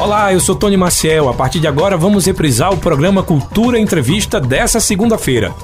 Olá, eu sou Tony Maciel. A partir de agora vamos reprisar o programa Cultura Entrevista dessa segunda-feira.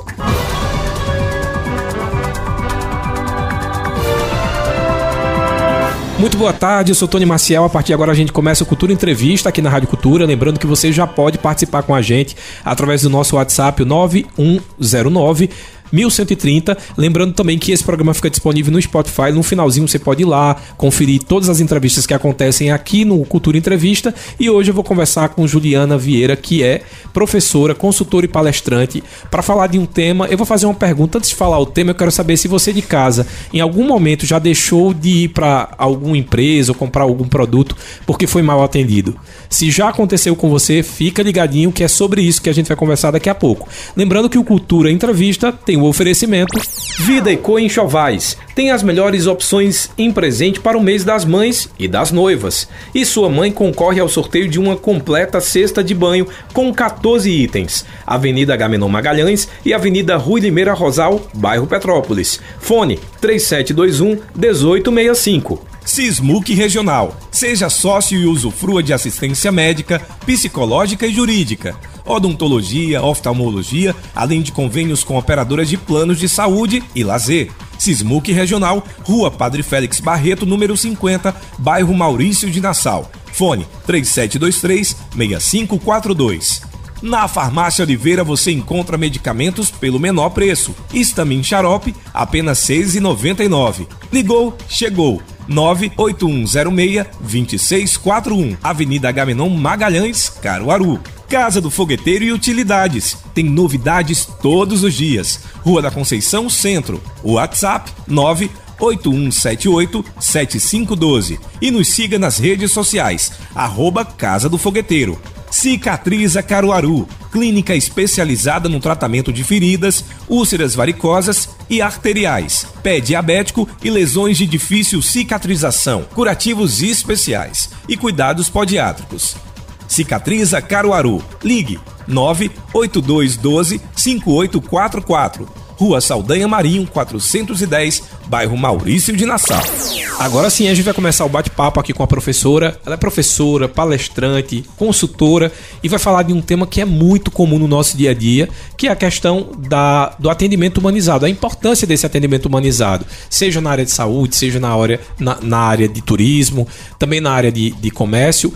Muito boa tarde, eu sou Tony Maciel. A partir de agora a gente começa a Cultura Entrevista aqui na Rádio Cultura. Lembrando que você já pode participar com a gente através do nosso WhatsApp 9109 1130. Lembrando também que esse programa fica disponível no Spotify. No finalzinho você pode ir lá, conferir todas as entrevistas que acontecem aqui no Cultura Entrevista. E hoje eu vou conversar com Juliana Vieira, que é professora, consultora e palestrante, para falar de um tema. Eu vou fazer uma pergunta antes de falar o tema. Eu quero saber se você de casa, em algum momento, já deixou de ir para alguma empresa ou comprar algum produto porque foi mal atendido. Se já aconteceu com você, fica ligadinho que é sobre isso que a gente vai conversar daqui a pouco. Lembrando que o Cultura Entrevista tem tem o oferecimento Vida Eco Enxovais. Tem as melhores opções em presente para o mês das mães e das noivas. E sua mãe concorre ao sorteio de uma completa cesta de banho com 14 itens. Avenida Gamenon Magalhães e Avenida Rui Limeira Rosal, bairro Petrópolis. Fone 3721 1865. Sismuc Regional. Seja sócio e usufrua de assistência médica, psicológica e jurídica odontologia, oftalmologia, além de convênios com operadoras de planos de saúde e lazer. Sismuc Regional, Rua Padre Félix Barreto, número 50, bairro Maurício de Nassau. Fone 3723-6542. Na Farmácia Oliveira você encontra medicamentos pelo menor preço. Estamin Xarope, apenas R$ 6,99. Ligou, chegou. 98106-2641. Avenida Gamenon Magalhães, Caruaru. Casa do Fogueteiro e Utilidades. Tem novidades todos os dias. Rua da Conceição Centro. WhatsApp 981787512 e nos siga nas redes sociais. Arroba Casa do Fogueteiro. Cicatriza Caruaru, clínica especializada no tratamento de feridas, úlceras varicosas e arteriais, pé diabético e lesões de difícil cicatrização, curativos especiais e cuidados podiátricos. Cicatriza Caruaru. Ligue 98212 5844. Rua Saldanha Marinho, 410, bairro Maurício de Nassau. Agora sim, a gente vai começar o bate-papo aqui com a professora. Ela é professora, palestrante, consultora e vai falar de um tema que é muito comum no nosso dia a dia, que é a questão da, do atendimento humanizado, a importância desse atendimento humanizado, seja na área de saúde, seja na área, na, na área de turismo, também na área de, de comércio.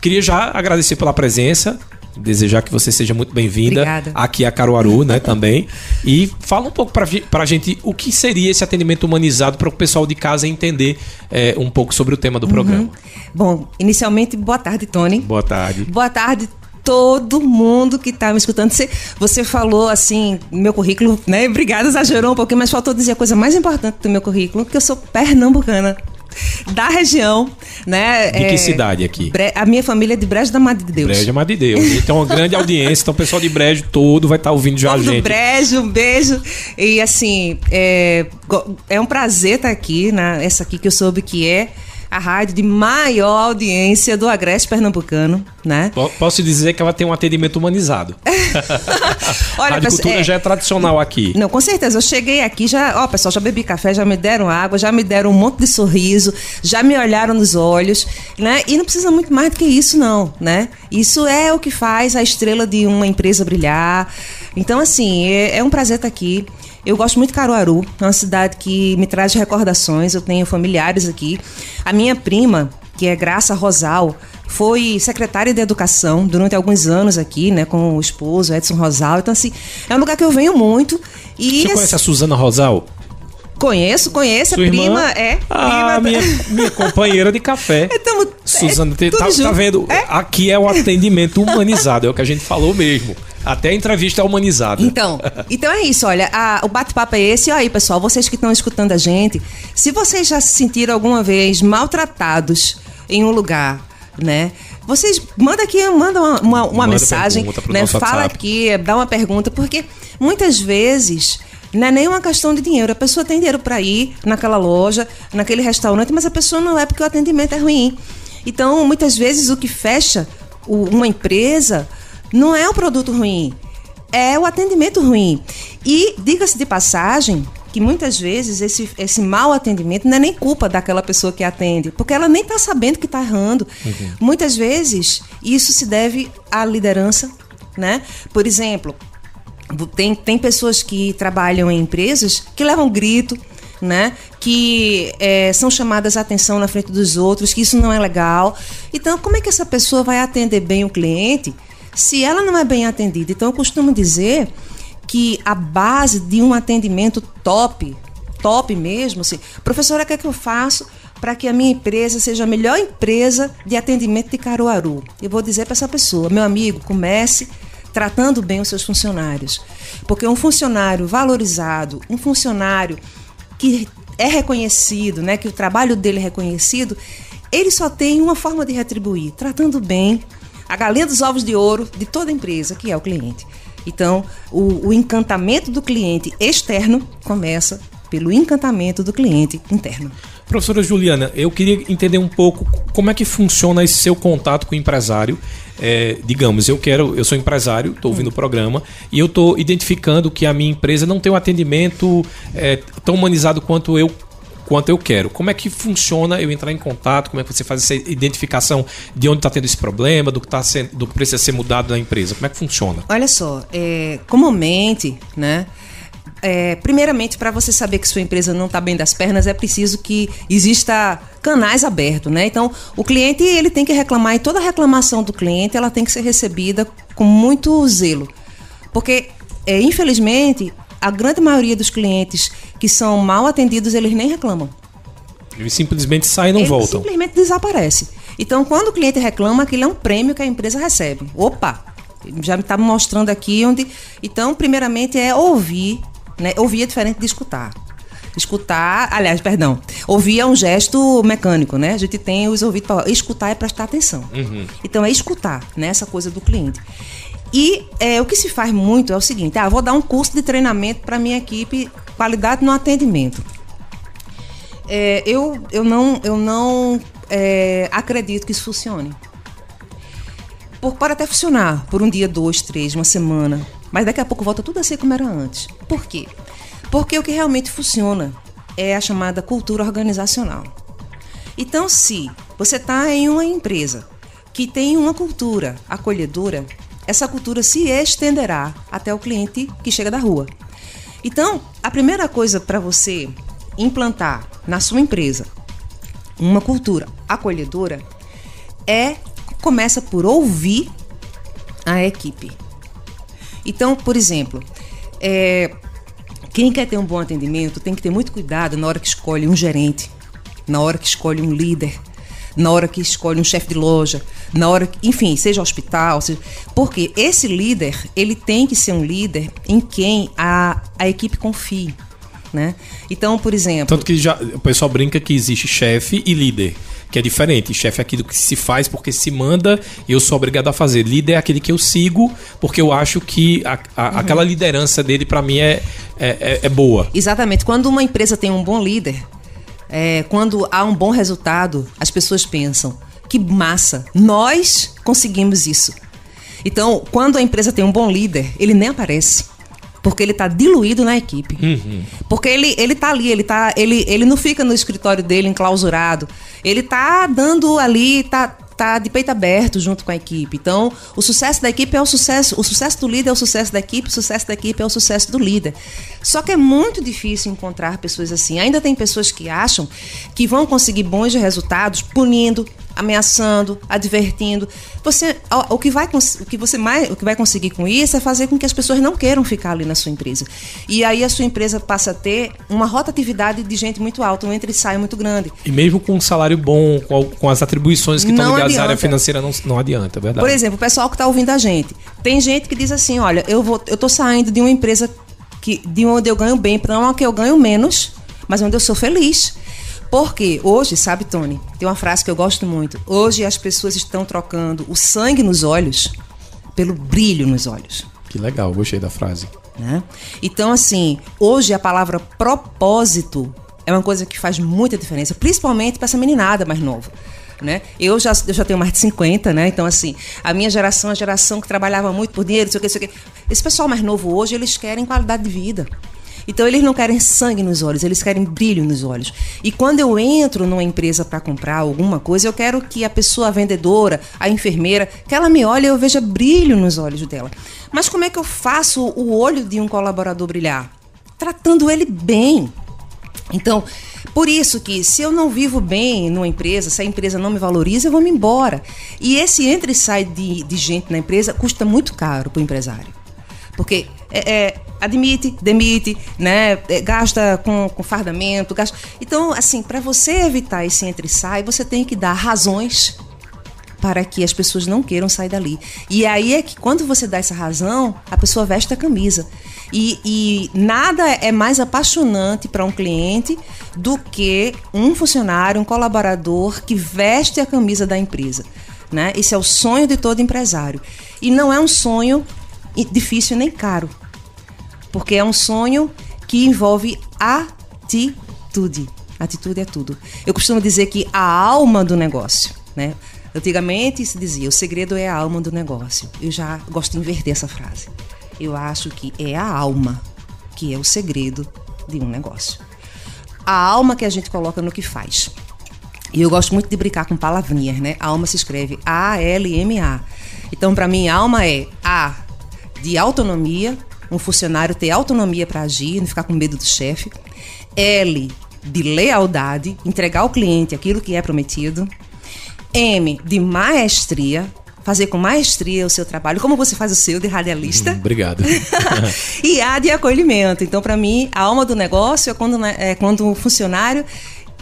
Queria já agradecer pela presença, desejar que você seja muito bem-vinda aqui a Caruaru, né, também. E fala um pouco para a gente o que seria esse atendimento humanizado para o pessoal de casa entender é, um pouco sobre o tema do uhum. programa. Bom, inicialmente, boa tarde, Tony. Boa tarde. Boa tarde, todo mundo que está me escutando. Você, você falou assim, meu currículo, né? Obrigada, exagerou um pouquinho, mas faltou dizer a coisa mais importante do meu currículo, que eu sou pernambucana da região, né? De que é, cidade aqui? Bre... A minha família é de Brejo da Madre de Deus. Brejo da Madre de Deus. Então, uma grande audiência. Então, o pessoal de Brejo todo vai estar tá ouvindo já Todo a gente. Brejo, um beijo. E assim, é, é um prazer estar aqui, né? Essa aqui que eu soube que é a rádio de maior audiência do Agreste Pernambucano, né? Posso dizer que ela tem um atendimento humanizado. Olha, a Rádio Cultura é, já é tradicional aqui. Não, com certeza. Eu cheguei aqui, já, ó, pessoal, já bebi café, já me deram água, já me deram um monte de sorriso, já me olharam nos olhos, né? E não precisa muito mais do que isso, não, né? Isso é o que faz a estrela de uma empresa brilhar. Então, assim, é, é um prazer estar aqui. Eu gosto muito de Caruaru, é uma cidade que me traz recordações, eu tenho familiares aqui. A minha prima, que é Graça Rosal, foi secretária de educação durante alguns anos aqui, né, com o esposo Edson Rosal. Então, assim, é um lugar que eu venho muito. E, Você conhece a Suzana Rosal? Conheço, conheço. Sua a prima irmã? é. Ah, prima minha, minha companheira de café. Então, Suzana, é, tá, tá, vendo? É? Aqui é o atendimento humanizado, é o que a gente falou mesmo. Até a entrevista é humanizada. Então, então é isso, olha, a, o bate-papo é esse. E aí, pessoal, vocês que estão escutando a gente, se vocês já se sentiram alguma vez maltratados em um lugar, né? Vocês manda aqui, manda uma, uma, uma mensagem, né? Fala WhatsApp. aqui, dá uma pergunta, porque muitas vezes não é nem uma questão de dinheiro. A pessoa tem dinheiro para ir naquela loja, naquele restaurante, mas a pessoa não é porque o atendimento é ruim. Então, muitas vezes o que fecha uma empresa não é o produto ruim, é o atendimento ruim. E, diga-se de passagem, que muitas vezes esse, esse mau atendimento não é nem culpa daquela pessoa que atende, porque ela nem está sabendo que está errando. Uhum. Muitas vezes isso se deve à liderança, né? Por exemplo, tem, tem pessoas que trabalham em empresas que levam grito, né? Que é, são chamadas a atenção na frente dos outros, que isso não é legal. Então, como é que essa pessoa vai atender bem o cliente se ela não é bem atendida? Então, eu costumo dizer que a base de um atendimento top, top mesmo, assim, professora, o que é que eu faço para que a minha empresa seja a melhor empresa de atendimento de Caruaru? Eu vou dizer para essa pessoa, meu amigo, comece tratando bem os seus funcionários. Porque um funcionário valorizado, um funcionário que é reconhecido, né, que o trabalho dele é reconhecido, ele só tem uma forma de retribuir, tratando bem a galinha dos ovos de ouro de toda empresa, que é o cliente. Então, o, o encantamento do cliente externo começa pelo encantamento do cliente interno. Professora Juliana, eu queria entender um pouco como é que funciona esse seu contato com o empresário. É, digamos, eu quero, eu sou empresário, estou ouvindo o programa e eu estou identificando que a minha empresa não tem um atendimento é, tão humanizado quanto eu quanto eu quero. Como é que funciona eu entrar em contato? Como é que você faz essa identificação de onde está tendo esse problema, do que, tá sendo, do que precisa ser mudado na empresa? Como é que funciona? Olha só, é, comumente, né? É, primeiramente, para você saber que sua empresa não está bem das pernas, é preciso que exista canais abertos, né? Então, o cliente ele tem que reclamar e toda reclamação do cliente ela tem que ser recebida com muito zelo, porque é, infelizmente a grande maioria dos clientes que são mal atendidos eles nem reclamam. Eles simplesmente saem e não Ele voltam. Simplesmente desaparece. Então, quando o cliente reclama, aquilo é um prêmio que a empresa recebe. Opa, já me está mostrando aqui onde. Então, primeiramente é ouvir né? Ouvir é diferente de escutar. Escutar, aliás, perdão, ouvir é um gesto mecânico, né? A gente tem os ouvidos para escutar é prestar atenção. Uhum. Então é escutar, né? Essa coisa do cliente. E é, o que se faz muito é o seguinte: ah, vou dar um curso de treinamento para minha equipe, qualidade no atendimento. É, eu, eu não, eu não é, acredito que isso funcione. Por, pode até funcionar por um dia, dois, três, uma semana. Mas daqui a pouco volta tudo a ser como era antes. Por quê? Porque o que realmente funciona é a chamada cultura organizacional. Então, se você está em uma empresa que tem uma cultura acolhedora, essa cultura se estenderá até o cliente que chega da rua. Então, a primeira coisa para você implantar na sua empresa uma cultura acolhedora é começa por ouvir a equipe. Então, por exemplo, é, quem quer ter um bom atendimento tem que ter muito cuidado na hora que escolhe um gerente, na hora que escolhe um líder, na hora que escolhe um chefe de loja, na hora que, enfim, seja hospital, seja, porque esse líder, ele tem que ser um líder em quem a, a equipe confie. Né? Então, por exemplo. Tanto que já, o pessoal brinca que existe chefe e líder que é diferente. Chefe é aquilo que se faz porque se manda e eu sou obrigado a fazer. Líder é aquele que eu sigo porque eu acho que a, a, uhum. aquela liderança dele, para mim, é, é, é, é, boa. Exatamente. Quando uma empresa tem um bom líder, é, quando há um bom resultado, as pessoas pensam: que massa, nós conseguimos isso. Então, quando a empresa tem um bom líder, ele nem aparece porque ele está diluído na equipe. Uhum. Porque ele, ele tá ali, ele, tá, ele, ele não fica no escritório dele enclausurado. Ele tá dando ali, tá, tá de peito aberto junto com a equipe. Então, o sucesso da equipe é o sucesso, o sucesso do líder é o sucesso da equipe, o sucesso da equipe é o sucesso do líder. Só que é muito difícil encontrar pessoas assim. Ainda tem pessoas que acham que vão conseguir bons resultados punindo, ameaçando, advertindo. Você, o que vai, o que você mais, o que vai conseguir com isso é fazer com que as pessoas não queiram ficar ali na sua empresa. E aí a sua empresa passa a ter uma rotatividade de gente muito alta, um entra e sai muito grande. E mesmo com um salário bom, com, com as atribuições que estão ligadas à área financeira, não, não adianta, é verdade. Por exemplo, o pessoal que está ouvindo a gente, tem gente que diz assim, olha, eu vou, eu tô saindo de uma empresa que, de onde eu ganho bem para uma que eu ganho menos, mas onde eu sou feliz. Porque hoje, sabe, Tony, tem uma frase que eu gosto muito. Hoje as pessoas estão trocando o sangue nos olhos pelo brilho nos olhos. Que legal, gostei da frase. Né? Então, assim, hoje a palavra propósito é uma coisa que faz muita diferença, principalmente para essa meninada mais nova. Né? Eu, já, eu já tenho mais de 50, né? Então, assim, a minha geração, a geração que trabalhava muito por dinheiro, sei o que, sei o que. Esse pessoal mais novo hoje, eles querem qualidade de vida. Então eles não querem sangue nos olhos, eles querem brilho nos olhos. E quando eu entro numa empresa para comprar alguma coisa, eu quero que a pessoa a vendedora, a enfermeira, que ela me olhe e eu veja brilho nos olhos dela. Mas como é que eu faço o olho de um colaborador brilhar? Tratando ele bem. Então, por isso que se eu não vivo bem numa empresa, se a empresa não me valoriza, eu vou me embora. E esse entra e sai de, de gente na empresa custa muito caro para o empresário. Porque é, é, admite, demite, né? É, gasta com, com fardamento, gasta. Então, assim, para você evitar esse entra e sai, você tem que dar razões para que as pessoas não queiram sair dali. E aí é que quando você dá essa razão, a pessoa veste a camisa. E, e nada é mais apaixonante para um cliente do que um funcionário, um colaborador que veste a camisa da empresa. Né? Esse é o sonho de todo empresário. E não é um sonho difícil nem caro, porque é um sonho que envolve atitude. Atitude é tudo. Eu costumo dizer que a alma do negócio, né? Antigamente se dizia, o segredo é a alma do negócio. Eu já gosto de inverter essa frase. Eu acho que é a alma que é o segredo de um negócio. A alma que a gente coloca no que faz. E eu gosto muito de brincar com palavrinhas, né? A alma se escreve A-L-M-A. Então, para mim, alma é A de autonomia, um funcionário ter autonomia para agir, não ficar com medo do chefe. L de lealdade, entregar ao cliente aquilo que é prometido. M de maestria, fazer com maestria o seu trabalho, como você faz o seu de radialista. Hum, obrigado. e A de acolhimento. Então, para mim, a alma do negócio é quando, né, é quando um funcionário,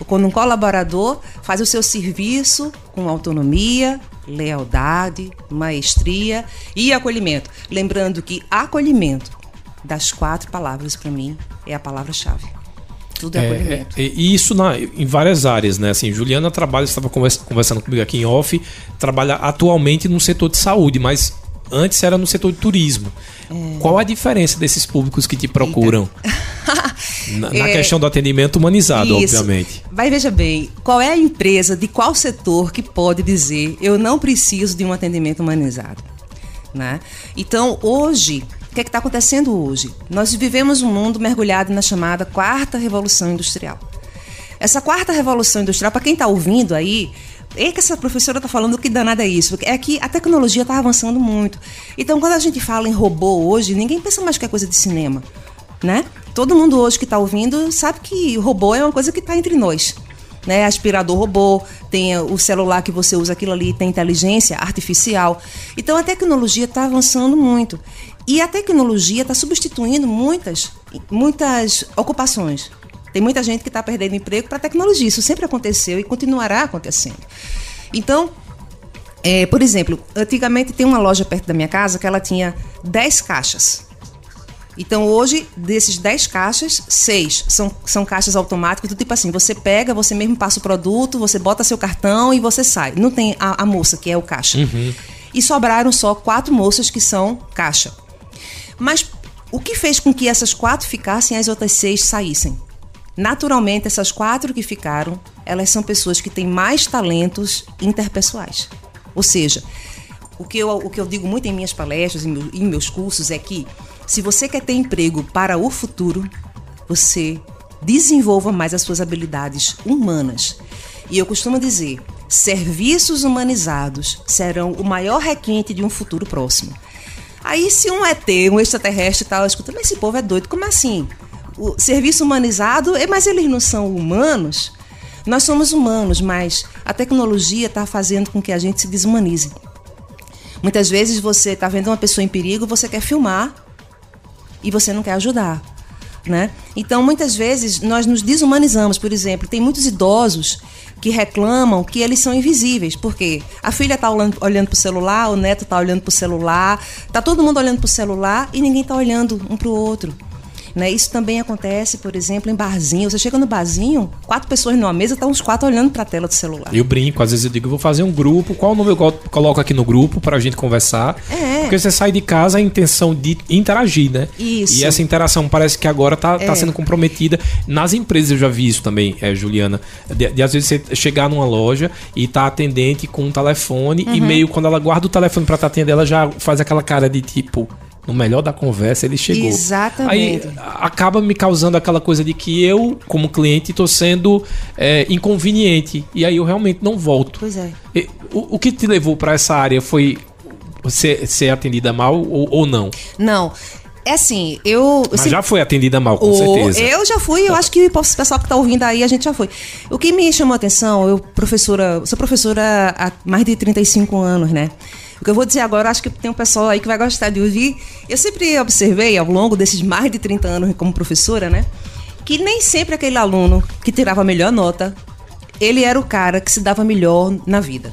quando um colaborador faz o seu serviço com autonomia, lealdade, maestria e acolhimento. Lembrando que acolhimento, das quatro palavras, para mim, é a palavra-chave. Tudo é, é acolhimento. É, e isso na, em várias áreas, né? Assim, Juliana trabalha, estava conversando comigo aqui em off, trabalha atualmente no setor de saúde, mas antes era no setor de turismo. É. Qual a diferença desses públicos que te procuram? na, na é, questão do atendimento humanizado, isso. obviamente. Vai, veja bem, qual é a empresa de qual setor que pode dizer eu não preciso de um atendimento humanizado? Né? Então, hoje, que é está acontecendo hoje? Nós vivemos um mundo mergulhado na chamada quarta revolução industrial. Essa quarta revolução industrial, para quem está ouvindo aí, é que essa professora está falando que danada é isso. É que a tecnologia está avançando muito. Então, quando a gente fala em robô hoje, ninguém pensa mais que é coisa de cinema, né? Todo mundo hoje que está ouvindo sabe que robô é uma coisa que está entre nós. Né, aspirador robô, tem o celular que você usa, aquilo ali tem inteligência artificial. Então a tecnologia está avançando muito. E a tecnologia está substituindo muitas, muitas ocupações. Tem muita gente que está perdendo emprego para a tecnologia. Isso sempre aconteceu e continuará acontecendo. Então, é, por exemplo, antigamente tem uma loja perto da minha casa que ela tinha 10 caixas. Então hoje, desses 10 caixas, 6 são, são caixas automáticas, do tipo assim, você pega, você mesmo passa o produto, você bota seu cartão e você sai. Não tem a, a moça, que é o caixa. Uhum. E sobraram só quatro moças que são caixa. Mas o que fez com que essas quatro ficassem e as outras seis saíssem? Naturalmente, essas quatro que ficaram, elas são pessoas que têm mais talentos interpessoais. Ou seja, o que eu, o que eu digo muito em minhas palestras em, em meus cursos é que se você quer ter emprego para o futuro, você desenvolva mais as suas habilidades humanas. E eu costumo dizer, serviços humanizados serão o maior requinte de um futuro próximo. Aí se um ET, um extraterrestre tal, escutando, esse povo é doido, como assim? o serviço humanizado, mas eles não são humanos. Nós somos humanos, mas a tecnologia está fazendo com que a gente se desumanize. Muitas vezes você está vendo uma pessoa em perigo, você quer filmar e você não quer ajudar. Né? Então, muitas vezes, nós nos desumanizamos. Por exemplo, tem muitos idosos que reclamam que eles são invisíveis. porque A filha está olhando para o celular, o neto está olhando para o celular, está todo mundo olhando para o celular e ninguém está olhando um para o outro. Né? Isso também acontece, por exemplo, em barzinho. Você chega no barzinho, quatro pessoas numa mesa, estão tá uns quatro olhando para a tela do celular. Eu brinco, às vezes eu digo, vou fazer um grupo. Qual o nome eu coloco aqui no grupo para a gente conversar? É. Porque você sai de casa a intenção de interagir, né? Isso. E essa interação parece que agora está tá é. tá sendo comprometida. Nas empresas eu já vi isso também, é, Juliana. De, de às vezes você chegar numa loja e tá atendente com um telefone uhum. e meio quando ela guarda o telefone para estar atendendo, ela já faz aquela cara de tipo no melhor da conversa, ele chegou. Exatamente. Aí acaba me causando aquela coisa de que eu, como cliente, estou sendo é, inconveniente. E aí eu realmente não volto. Pois é. E, o, o que te levou para essa área foi ser, ser atendida mal ou, ou não? Não. É assim, eu. Mas se- já foi atendida mal, com o- certeza. Eu já fui, eu acho que o pessoal que está ouvindo aí, a gente já foi. O que me chamou a atenção, eu professora, sou professora há mais de 35 anos, né? O que eu vou dizer agora, acho que tem um pessoal aí que vai gostar de ouvir. Eu sempre observei ao longo desses mais de 30 anos como professora, né? Que nem sempre aquele aluno que tirava a melhor nota, ele era o cara que se dava melhor na vida.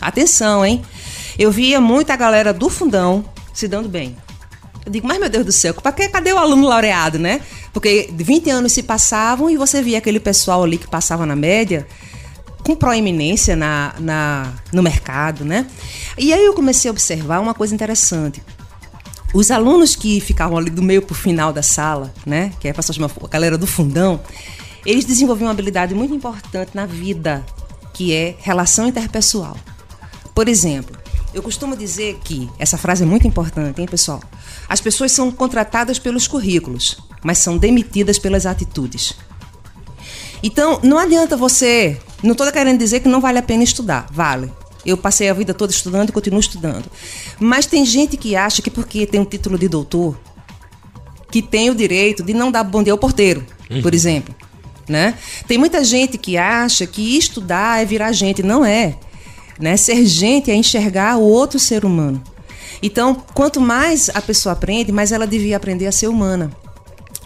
Atenção, hein? Eu via muita galera do fundão se dando bem. Eu digo, mas meu Deus do céu, que, cadê o aluno laureado, né? Porque 20 anos se passavam e você via aquele pessoal ali que passava na média com proeminência na, na, no mercado, né? E aí eu comecei a observar uma coisa interessante. Os alunos que ficavam ali do meio pro final da sala, né? Que é a galera do fundão, eles desenvolviam uma habilidade muito importante na vida, que é relação interpessoal. Por exemplo, eu costumo dizer que essa frase é muito importante, hein, pessoal? As pessoas são contratadas pelos currículos, mas são demitidas pelas atitudes. Então, não adianta você. Não estou querendo dizer que não vale a pena estudar. Vale. Eu passei a vida toda estudando e continuo estudando. Mas tem gente que acha que porque tem um título de doutor, que tem o direito de não dar bom dia ao porteiro, por exemplo. Né? Tem muita gente que acha que estudar é virar gente. Não é. Né? Ser gente é enxergar o outro ser humano. Então, quanto mais a pessoa aprende, mais ela devia aprender a ser humana.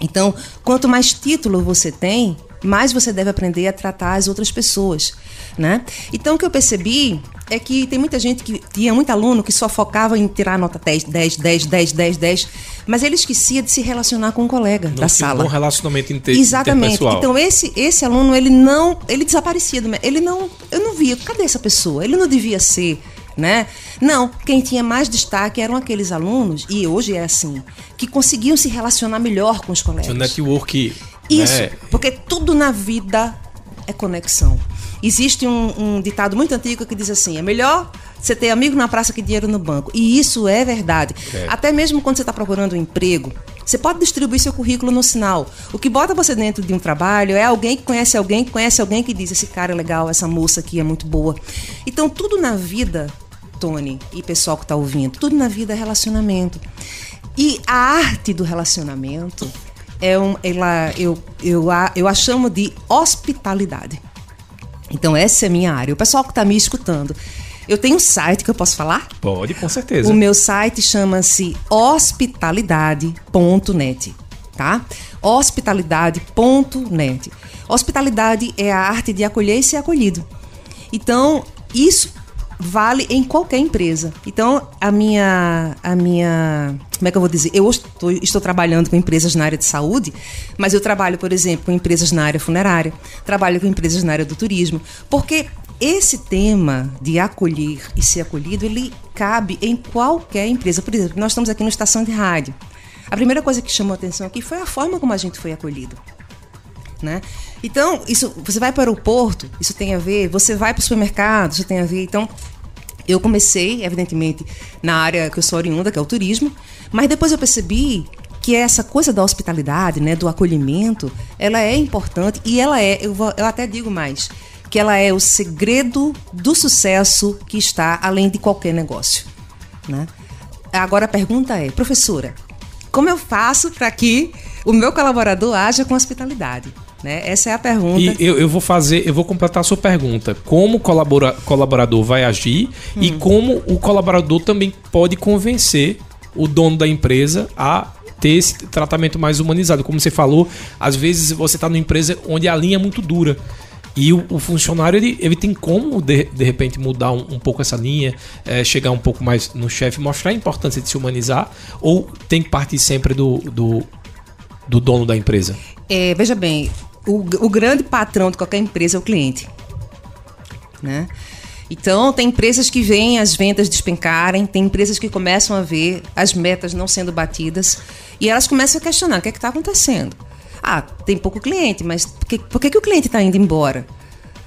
Então, quanto mais título você tem, mais você deve aprender a tratar as outras pessoas, né? Então, o que eu percebi é que tem muita gente que tinha muito aluno que só focava em tirar nota 10, 10, 10, 10, 10, 10, mas ele esquecia de se relacionar com o colega Não da tinha um sala. bom relacionamento inter Exatamente. Então esse esse aluno ele não ele desaparecia do ele não eu não via cadê essa pessoa ele não devia ser né não quem tinha mais destaque eram aqueles alunos e hoje é assim que conseguiam se relacionar melhor com os colegas um network. Isso, né? porque tudo na vida é conexão. Existe um, um ditado muito antigo que diz assim: é melhor você ter amigo na praça que dinheiro no banco. E isso é verdade. É. Até mesmo quando você está procurando um emprego, você pode distribuir seu currículo no sinal. O que bota você dentro de um trabalho é alguém que conhece alguém que conhece alguém que diz: esse cara é legal, essa moça aqui é muito boa. Então, tudo na vida, Tony e pessoal que está ouvindo, tudo na vida é relacionamento. E a arte do relacionamento é um, ela, eu, eu, a, eu a chamo de hospitalidade. Então, essa é a minha área. O pessoal que está me escutando, eu tenho um site que eu posso falar? Pode, com certeza. O meu site chama-se hospitalidade.net, tá? Hospitalidade.net. Hospitalidade é a arte de acolher e ser acolhido. Então, isso vale em qualquer empresa. Então, a minha a minha, como é que eu vou dizer? Eu estou, estou trabalhando com empresas na área de saúde, mas eu trabalho, por exemplo, com empresas na área funerária, trabalho com empresas na área do turismo, porque esse tema de acolher e ser acolhido, ele cabe em qualquer empresa. Por exemplo, nós estamos aqui na estação de rádio. A primeira coisa que chamou a atenção aqui foi a forma como a gente foi acolhido. Né? Então, isso, você vai para o aeroporto, isso tem a ver, você vai para o supermercado, isso tem a ver. Então, eu comecei, evidentemente, na área que eu sou oriunda, que é o turismo, mas depois eu percebi que essa coisa da hospitalidade, né, do acolhimento, ela é importante e ela é, eu, vou- eu até digo mais, que ela é o segredo do sucesso que está além de qualquer negócio. Né? Agora a pergunta é, professora, como eu faço para que o meu colaborador haja com hospitalidade? Né? Essa é a pergunta. E eu, eu vou fazer, eu vou completar a sua pergunta. Como o colabora, colaborador vai agir e Hum. como o colaborador também pode convencer o dono da empresa a ter esse tratamento mais humanizado. Como você falou, às vezes você está numa empresa onde a linha é muito dura. E o, o funcionário, ele, ele tem como, de, de repente, mudar um, um pouco essa linha, eh, chegar um pouco mais no chefe, mostrar a importância de se humanizar, ou tem que partir sempre do, do, do dono da empresa? É, veja bem, o, o grande patrão de qualquer empresa é o cliente. Né? Então, tem empresas que veem as vendas despencarem, tem empresas que começam a ver as metas não sendo batidas e elas começam a questionar o que é está acontecendo. Ah, tem pouco cliente, mas por que, por que, que o cliente está indo embora?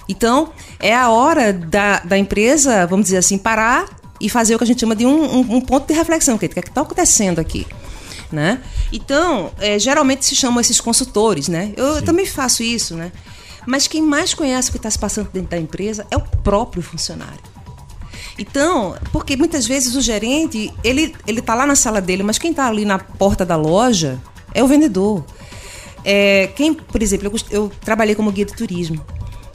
Então, é a hora da, da empresa, vamos dizer assim, parar e fazer o que a gente chama de um, um, um ponto de reflexão. O que é está acontecendo aqui? Né? Então, é, geralmente se chamam esses consultores, né? Eu, eu também faço isso, né? Mas quem mais conhece o que está se passando dentro da empresa é o próprio funcionário. Então, porque muitas vezes o gerente, ele ele está lá na sala dele, mas quem está ali na porta da loja é o vendedor. É, quem, por exemplo, eu, eu trabalhei como guia de turismo.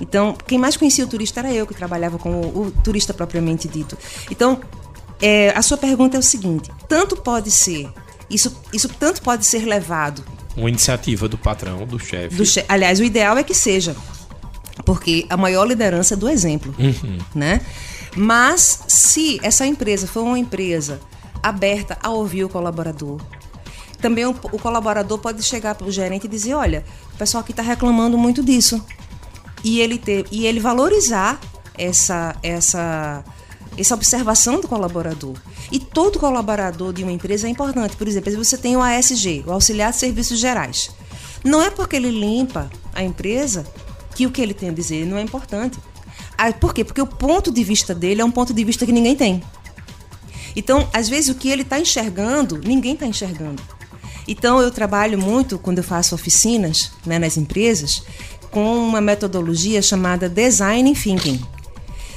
Então, quem mais conhecia o turista era eu, que trabalhava com o, o turista propriamente dito. Então, é, a sua pergunta é o seguinte: tanto pode ser, isso, isso tanto pode ser levado. Uma iniciativa do patrão, do chefe. Do che aliás, o ideal é que seja. Porque a maior liderança é do exemplo. Uhum. Né? Mas, se essa empresa for uma empresa aberta a ouvir o colaborador, também o, o colaborador pode chegar para o gerente e dizer: olha, o pessoal aqui está reclamando muito disso e ele ter e ele valorizar essa essa essa observação do colaborador. E todo colaborador de uma empresa é importante. Por exemplo, você tem o ASG, o Auxiliar de Serviços Gerais. Não é porque ele limpa a empresa que o que ele tem a dizer não é importante. Ah, por quê? Porque o ponto de vista dele é um ponto de vista que ninguém tem. Então, às vezes, o que ele está enxergando, ninguém está enxergando. Então, eu trabalho muito, quando eu faço oficinas né, nas empresas, com uma metodologia chamada Design Thinking.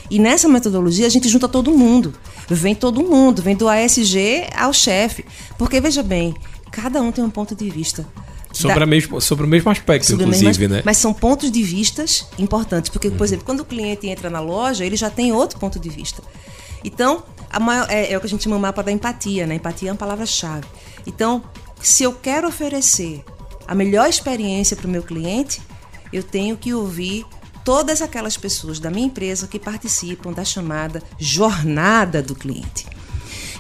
E nessa metodologia a gente junta todo mundo. Vem todo mundo, vem do ASG ao chefe. Porque, veja bem, cada um tem um ponto de vista. Sobre, da... mesmo, sobre o mesmo aspecto, sobre inclusive, mesmo, né? Mas são pontos de vistas importantes. Porque, por uhum. exemplo, quando o cliente entra na loja, ele já tem outro ponto de vista. Então, maior, é, é, o que a gente chama o mapa da empatia, né? Empatia é uma palavra-chave. Então, se eu quero oferecer a melhor experiência para o meu cliente, eu tenho que ouvir todas aquelas pessoas da minha empresa que participam da chamada jornada do cliente.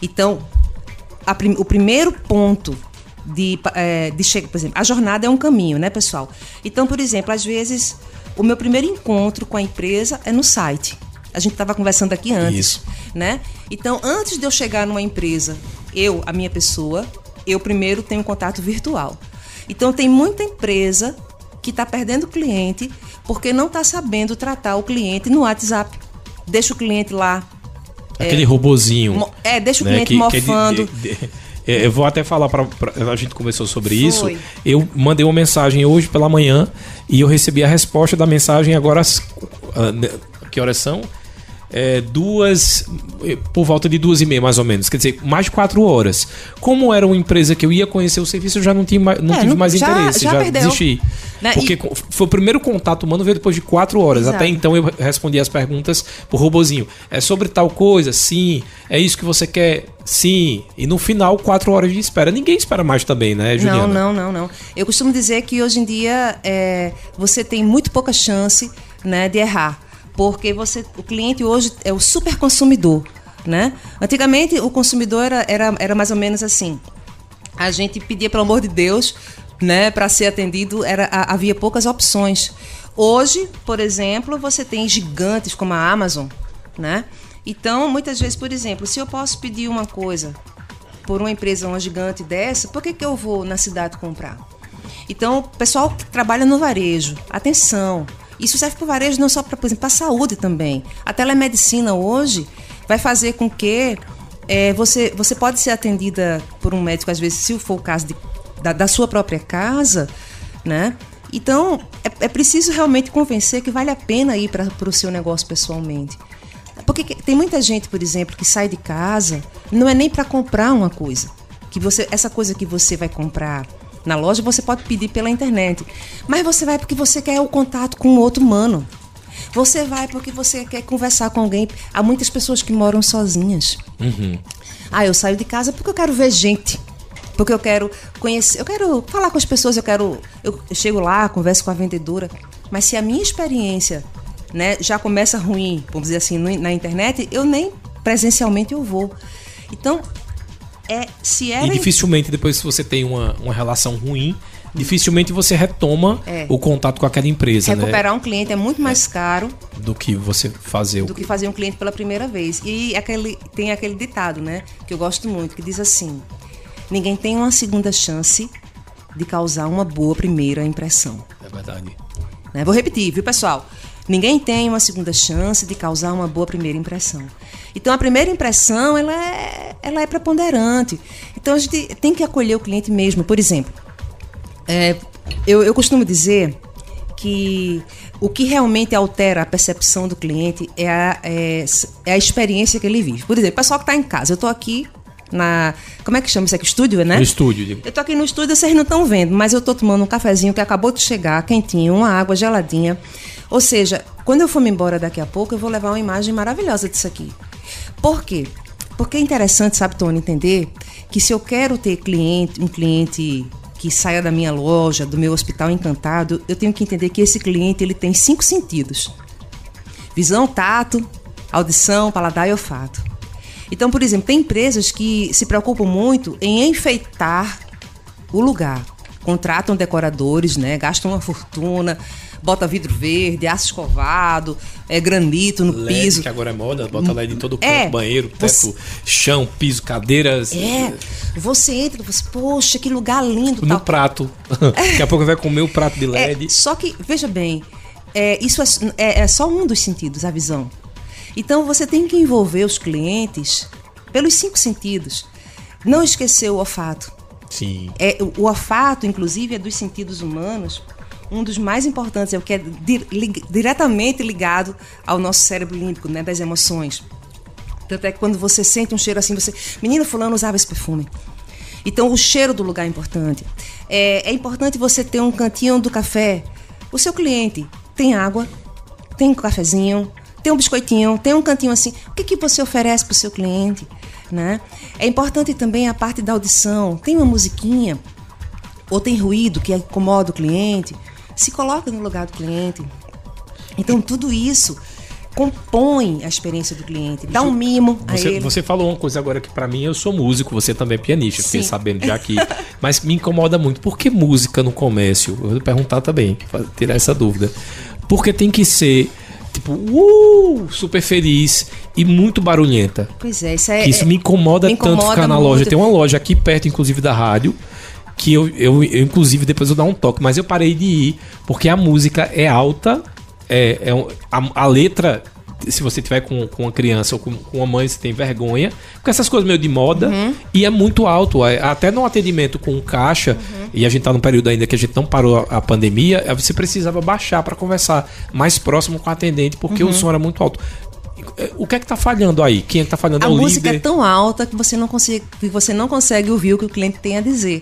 Então, prim o primeiro ponto de, é, de chegar, por exemplo, a jornada é um caminho, né, pessoal? Então, por exemplo, às vezes o meu primeiro encontro com a empresa é no site. A gente estava conversando aqui antes, Isso. né? Então, antes de eu chegar numa empresa, eu, a minha pessoa, eu primeiro tenho um contato virtual. Então, tem muita empresa que está perdendo cliente porque não está sabendo tratar o cliente no WhatsApp. Deixa o cliente lá. Aquele é, robozinho. É, deixa o né, cliente que, mofando. Que é de, de, é, eu vou até falar para a gente conversou sobre Foi. isso. Eu mandei uma mensagem hoje pela manhã e eu recebi a resposta da mensagem agora. Ah, que horas são? É, duas. É, por volta de duas e meia, mais ou menos. Quer dizer, mais de quatro horas. Como era uma empresa que eu ia conhecer o serviço, eu já não, tinha, não é, tive não, mais já, interesse, já, já desisti. Né? Porque e... foi o primeiro contato humano veio depois de quatro horas. Exato. Até então eu respondi as perguntas por robozinho. É sobre tal coisa? Sim. É isso que você quer? Sim. E no final, quatro horas de espera. Ninguém espera mais também, né, Juliana? Não, não, não, não. Eu costumo dizer que hoje em dia é, você tem muito pouca chance né, de errar porque você, o cliente hoje é o super consumidor, né? Antigamente o consumidor era, era, era mais ou menos assim. A gente pedia pelo amor de Deus, né, para ser atendido, era havia poucas opções. Hoje, por exemplo, você tem gigantes como a Amazon, né? Então, muitas vezes, por exemplo, se eu posso pedir uma coisa por uma empresa, uma gigante dessa, por que, que eu vou na cidade comprar? Então, o pessoal que trabalha no varejo, atenção, isso serve para o varejo não só para, a saúde também. A telemedicina hoje vai fazer com que é, você, você pode ser atendida por um médico, às vezes, se for o caso de, da, da sua própria casa, né? Então, é, é, preciso realmente convencer que vale a pena ir para o seu negócio pessoalmente. Porque tem muita gente, por exemplo, que sai de casa, não é nem para comprar uma coisa. Que você, essa coisa que você vai comprar na loja, você pode pedir pela internet. Mas você vai porque você quer o contato com outro humano. Você vai porque você quer conversar com alguém. Há muitas pessoas que moram sozinhas. Uhum. Ah, eu saio de casa porque eu quero ver gente. Porque eu quero conhecer, eu quero falar com as pessoas, eu quero. Eu chego lá, converso com a vendedora. Mas se a minha experiência né, já começa ruim, vamos dizer assim, na internet, eu nem presencialmente eu vou. Então, é se era. E dificilmente, depois, se você tem uma, uma relação ruim, dificilmente você retoma é. o contato com aquela empresa. Né? Recuperar né? um cliente é muito mais é. caro do que você fazer do o... que fazer um cliente pela primeira vez. E aquele, tem aquele ditado, né? Que eu gosto muito, que diz assim: ninguém tem uma segunda chance de causar uma boa primeira impressão. É verdade. Né? Vou repetir, viu, pessoal? Ninguém tem uma segunda chance de causar uma boa primeira impressão. Então a primeira impressão ela é, ela é preponderante. Então a gente tem que acolher o cliente mesmo. Por exemplo, é, eu, eu costumo dizer que o que realmente altera a percepção do cliente é a, é, é a experiência que ele vive. Por exemplo, o pessoal que está em casa, eu estou aqui na. Como é que chama isso aqui? Estúdio, né? No estúdio. Eu tô aqui no estúdio, vocês não estão vendo, mas eu tô tomando um cafezinho que acabou de chegar, quentinho, uma água geladinha. Ou seja, quando eu for me embora daqui a pouco, eu vou levar uma imagem maravilhosa disso aqui. Por quê? Porque é interessante, sabe, Tony, entender que se eu quero ter cliente, um cliente que saia da minha loja, do meu hospital encantado, eu tenho que entender que esse cliente ele tem cinco sentidos: visão, tato, audição, paladar e olfato. Então, por exemplo, tem empresas que se preocupam muito em enfeitar o lugar. Contratam decoradores, né? Gastam uma fortuna, bota vidro verde, aço escovado, é, granito no LED, piso. que agora é moda, bota LED em todo o canto, É, banheiro, teto, você- chão, piso, cadeiras. É, você entra e você, poxa, que lugar lindo. No tal. prato. Daqui a pouco vai comer o prato de LED. É, só que, veja bem, é, isso é, é- é só um dos sentidos, a visão. Então você tem que envolver os clientes pelos cinco sentidos. Não esquecer o olfato. Sim. É, o olfato, inclusive, é dos sentidos humanos. Um dos mais importantes é o que é diretamente ligado ao nosso cérebro límbico, né, das emoções. Tanto é que quando você sente um cheiro assim, você. Menina, fulano usava esse perfume. Então, o cheiro do lugar é importante. É, é importante você ter um cantinho do café. O seu cliente tem água, tem um cafezinho, tem um biscoitinho, tem um cantinho assim. O que, que você oferece para o seu cliente? Né? É importante também a parte da audição. Tem uma musiquinha ou tem ruído que incomoda o cliente. Se coloca no lugar do cliente. Então, tudo isso compõe a experiência do cliente. Dá um mimo a Você, ele. você falou uma coisa agora que pra mim eu sou músico, você também é pianista, fiquei Sim. sabendo já aqui. Mas me incomoda muito. Por que música no comércio? Eu vou perguntar também, tirar essa dúvida. Porque tem que ser, tipo, uh, super feliz e muito barulhenta. Pois é, isso é. Que isso é- me incomoda, me tanto incomoda ficar na muito. loja. Tem uma loja aqui perto, inclusive, da rádio. Que eu, eu, eu, inclusive, depois eu dar um toque, mas eu parei de ir, porque a música é alta, é, é a, a letra, se você tiver com, com uma criança ou com, com uma mãe, você tem vergonha, porque essas coisas meio de moda, Uhum. e é muito alto. é, Até no atendimento com caixa, Uhum. e a gente tá num período ainda que a gente não parou a, a pandemia, é, você precisava baixar para conversar mais próximo com o atendente, porque Uhum. o som era muito alto. É, O que é que tá falhando aí? Quem é que tá falhando? A é o música líder? é tão alta que você não consegue, que você não consegue ouvir o que o cliente tem a dizer.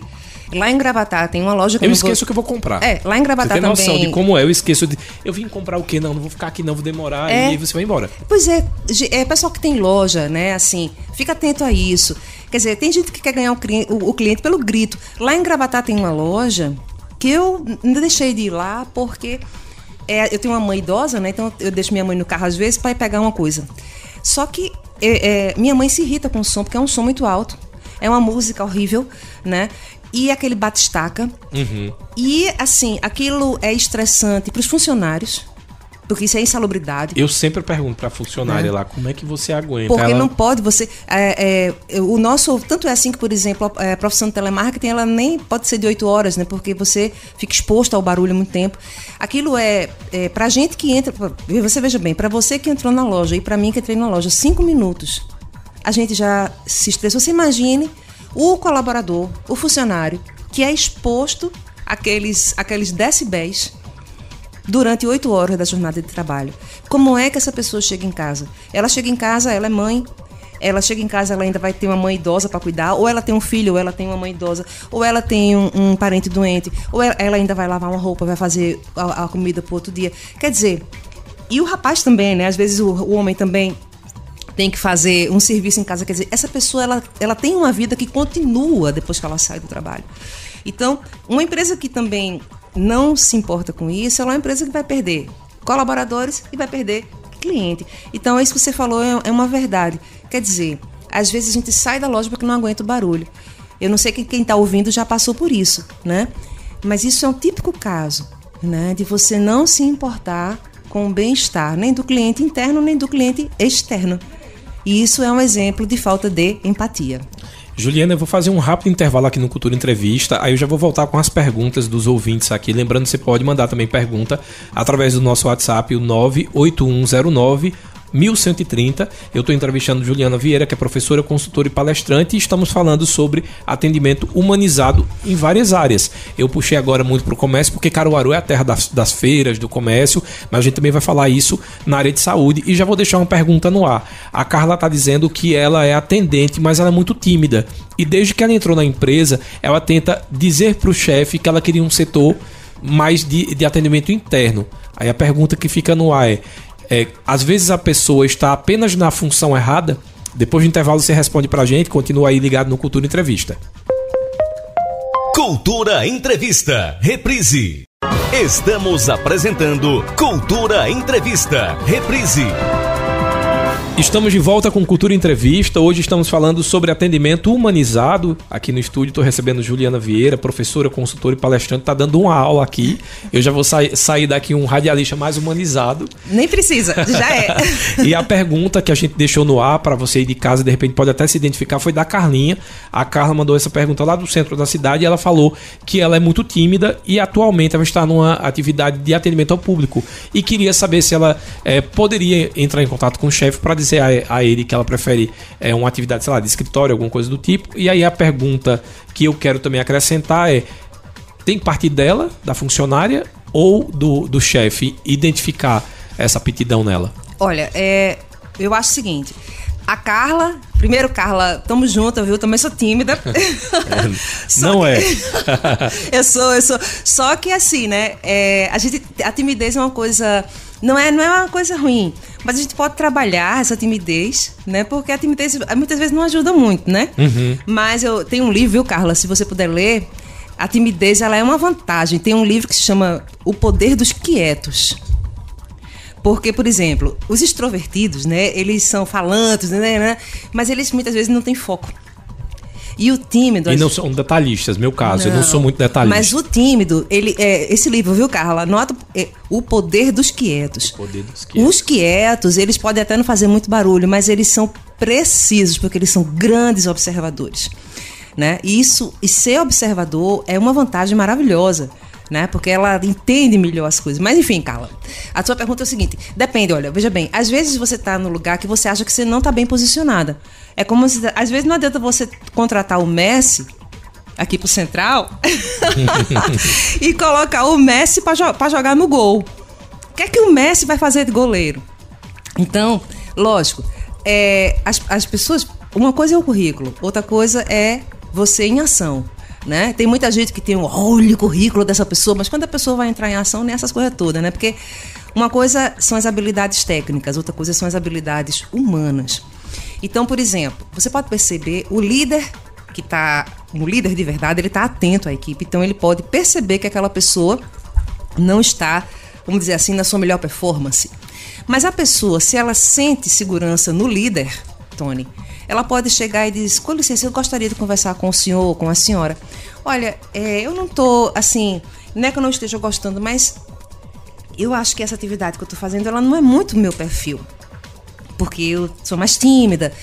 Lá em Gravatar tem uma loja que Eu não vou- esqueço o que eu vou comprar. É, lá em Gravatar Você tem noção também. de como é, eu esqueço de. Eu vim comprar o quê? Não, não vou ficar aqui, não, vou demorar. É. E aí você vai embora. Pois é, é pessoal que tem loja, né? Assim, fica atento a isso. Quer dizer, tem gente que quer ganhar o cliente, pelo grito. Lá em Gravatar tem uma loja que eu ainda deixei de ir lá porque é, eu tenho uma mãe idosa, né? Então eu deixo minha mãe no carro às vezes para ir pegar uma coisa. Só que é, é, minha mãe se irrita com o som porque é um som muito alto. É uma música horrível, né? E aquele batistaca. E assim, aquilo é estressante para os funcionários, porque isso é insalubridade. Eu sempre pergunto pra funcionária É. lá como é que você aguenta. Porque Ela- não pode você. é, é, o nosso. Tanto é assim que, por exemplo, a, a profissão de telemarketing ela nem pode ser de 8 horas, né? Porque você fica exposto ao barulho há muito tempo. Aquilo é. é pra gente que entra. Você veja bem, para você que entrou na loja e para mim que entrei na loja, cinco minutos, a gente já se estressou. Você imagine o colaborador, o funcionário, que é exposto àqueles, àqueles decibéis durante oito horas da jornada de trabalho. Como é que essa pessoa chega em casa? Ela chega em casa, ela é mãe, ela chega em casa, ela ainda vai ter uma mãe idosa para cuidar, ou ela tem um filho, ou ela tem uma mãe idosa, ou ela tem um, um parente doente, ou ela, ainda vai lavar uma roupa, vai fazer a, a comida para outro dia. Quer dizer, e o rapaz também, né? Às vezes o, o homem também tem que fazer um serviço em casa. Quer dizer, essa pessoa ela, ela tem uma vida que continua depois que ela sai do trabalho. Então, uma empresa que também não se importa com isso, ela é uma empresa que vai perder colaboradores e vai perder cliente. Então, isso que você falou é, é uma verdade. Quer dizer, às vezes a gente sai da loja porque não aguenta o barulho. Eu não sei que quem está ouvindo já passou por isso, né? Mas isso é um típico caso, né? De você não se importar com o bem-estar nem do cliente interno nem do cliente externo. E isso é um exemplo de falta de empatia. Juliana, eu vou fazer um rápido intervalo aqui no Cultura Entrevista, aí eu já vou voltar com as perguntas dos ouvintes aqui. Lembrando, você pode mandar também pergunta através do nosso WhatsApp, o 98109 1130. Eu estou entrevistando Juliana Vieira, que é professora, consultora e palestrante, e estamos falando sobre atendimento humanizado em várias áreas. Eu puxei agora muito para o comércio, porque Caruaru é a terra das, das feiras, do comércio, mas a gente também vai falar isso na área de saúde. E já vou deixar uma pergunta no ar. A Carla está dizendo que ela é atendente, mas ela é muito tímida. E desde que ela entrou na empresa, ela tenta dizer para o chefe que ela queria um setor mais de, de atendimento interno. Aí a pergunta que fica no ar é: é, às vezes a pessoa está apenas na função errada. Depois do intervalo você responde pra gente, continua aí ligado no Cultura Entrevista. Cultura Entrevista, reprise. Estamos apresentando Cultura Entrevista, reprise. Estamos de volta com Cultura Entrevista. Hoje estamos falando sobre atendimento humanizado. Aqui no estúdio estou recebendo Juliana Vieira, professora, consultora e palestrante. Está dando uma aula aqui. Eu já vou sa sair daqui um radialista mais humanizado. Nem precisa, já é. e a pergunta que a gente deixou no ar para você ir de casa, de repente pode até se identificar, foi da Carlinha. A Carla mandou essa pergunta lá do centro da cidade e ela falou que ela é muito tímida e atualmente ela está numa atividade de atendimento ao público e queria saber se ela é, poderia entrar em contato com o chefe para dizer a, a, ele que ela prefere é, uma atividade, sei lá, de escritório, alguma coisa do tipo. E aí a pergunta que eu quero também acrescentar é: tem parte dela, da funcionária, ou do, do chefe identificar essa aptidão nela? Olha, é, eu acho o seguinte. A Carla, primeiro, Carla, tamo junto, viu? Também sou tímida. É, não que... é. eu sou, eu sou. Só que assim, né? É, a, gente, a timidez é uma coisa. Não é, não é uma coisa ruim. Mas a gente pode trabalhar essa timidez, né? Porque a timidez muitas vezes não ajuda muito, né? Uhum. Mas eu tenho um livro, viu, Carla? Se você puder ler, a timidez ela é uma vantagem. Tem um livro que se chama O Poder dos Quietos. Porque, por exemplo, os extrovertidos, né? Eles são falantes, né? né mas eles muitas vezes não têm foco. E o tímido. E não são detalhistas, meu caso, não, eu não sou muito detalhista. Mas o tímido, ele é, esse livro, viu, Carla? Nota é, O Poder dos Quietos. O poder dos quietos. Os quietos, eles podem até não fazer muito barulho, mas eles são precisos, porque eles são grandes observadores. Né? E isso, e ser observador é uma vantagem maravilhosa né? Porque ela entende melhor as coisas. Mas enfim, Carla, a sua pergunta é o seguinte: depende, olha, veja bem, às vezes você está no lugar que você acha que você não está bem posicionada. É como se, às vezes não adianta você contratar o Messi aqui pro Central e colocar o Messi para jo jogar no gol. O que é que o Messi vai fazer de goleiro? Então, lógico, é, as, as pessoas. Uma coisa é o currículo, outra coisa é você em ação né? Tem muita gente que tem um olho o currículo dessa pessoa, mas quando a pessoa vai entrar em ação, nem essas coisas todas, né? Porque uma coisa são as habilidades técnicas, outra coisa são as habilidades humanas. Então, por exemplo, você pode perceber o líder que está, o líder de verdade, ele está atento à equipe, então ele pode perceber que aquela pessoa não está, vamos dizer assim, na sua melhor performance. Mas a pessoa, se ela sente segurança no líder, Tony, ela pode chegar e dizer: com licença, eu gostaria de conversar com o senhor, com a senhora. Olha, é, eu não estou assim, não é que eu não esteja gostando, mas eu acho que essa atividade que eu estou fazendo, ela não é muito meu perfil. Porque eu sou mais tímida.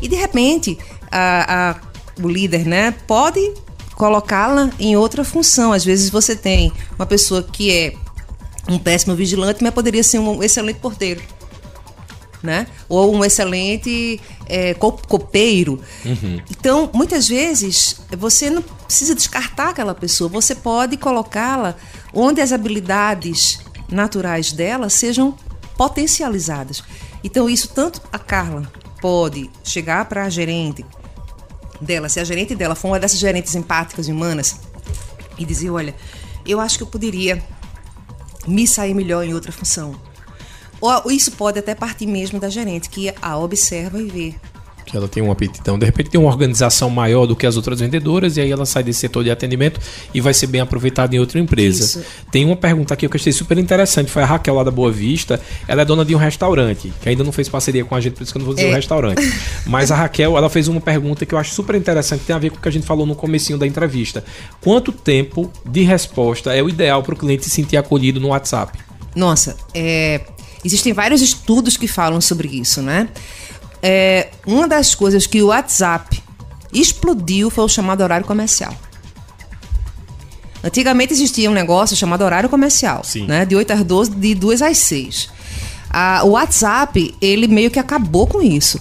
E de repente, a, a, o líder, né, pode colocá-la em outra função. Às vezes você tem uma pessoa que é um péssimo vigilante, mas poderia ser um excelente porteiro né? Ou um excelente é, copeiro. Uhum. Então, muitas vezes, você não precisa descartar aquela pessoa, você pode colocá-la onde as habilidades naturais dela sejam potencializadas. Então, isso tanto a Carla pode chegar para a gerente dela, se a gerente dela for uma dessas gerentes empáticas e humanas, e dizer: olha, eu acho que eu poderia me sair melhor em outra função ou isso pode até partir mesmo da gerente, que a observa e vê. Que ela tem uma aptidão. De repente tem uma organização maior do que as outras vendedoras, e aí ela sai desse setor de atendimento e vai ser bem aproveitada em outra empresa. Isso. Tem uma pergunta aqui que eu achei super interessante. Foi a Raquel lá da Boa Vista. Ela é dona de um restaurante, que ainda não fez parceria com a gente, por isso que eu não vou dizer é. o restaurante. Mas a Raquel, ela fez uma pergunta que eu acho super interessante, que tem a ver com o que a gente falou no comecinho da entrevista. Quanto tempo de resposta é o ideal para o cliente se sentir acolhido no WhatsApp? Nossa, é, Existem vários estudos que falam sobre isso, né? É, uma das coisas que o WhatsApp explodiu foi o chamado horário comercial. Antigamente existia um negócio chamado horário comercial, Sim. né? De 8 às 12, de 2 às 6. Ah, o WhatsApp, ele meio que acabou com isso.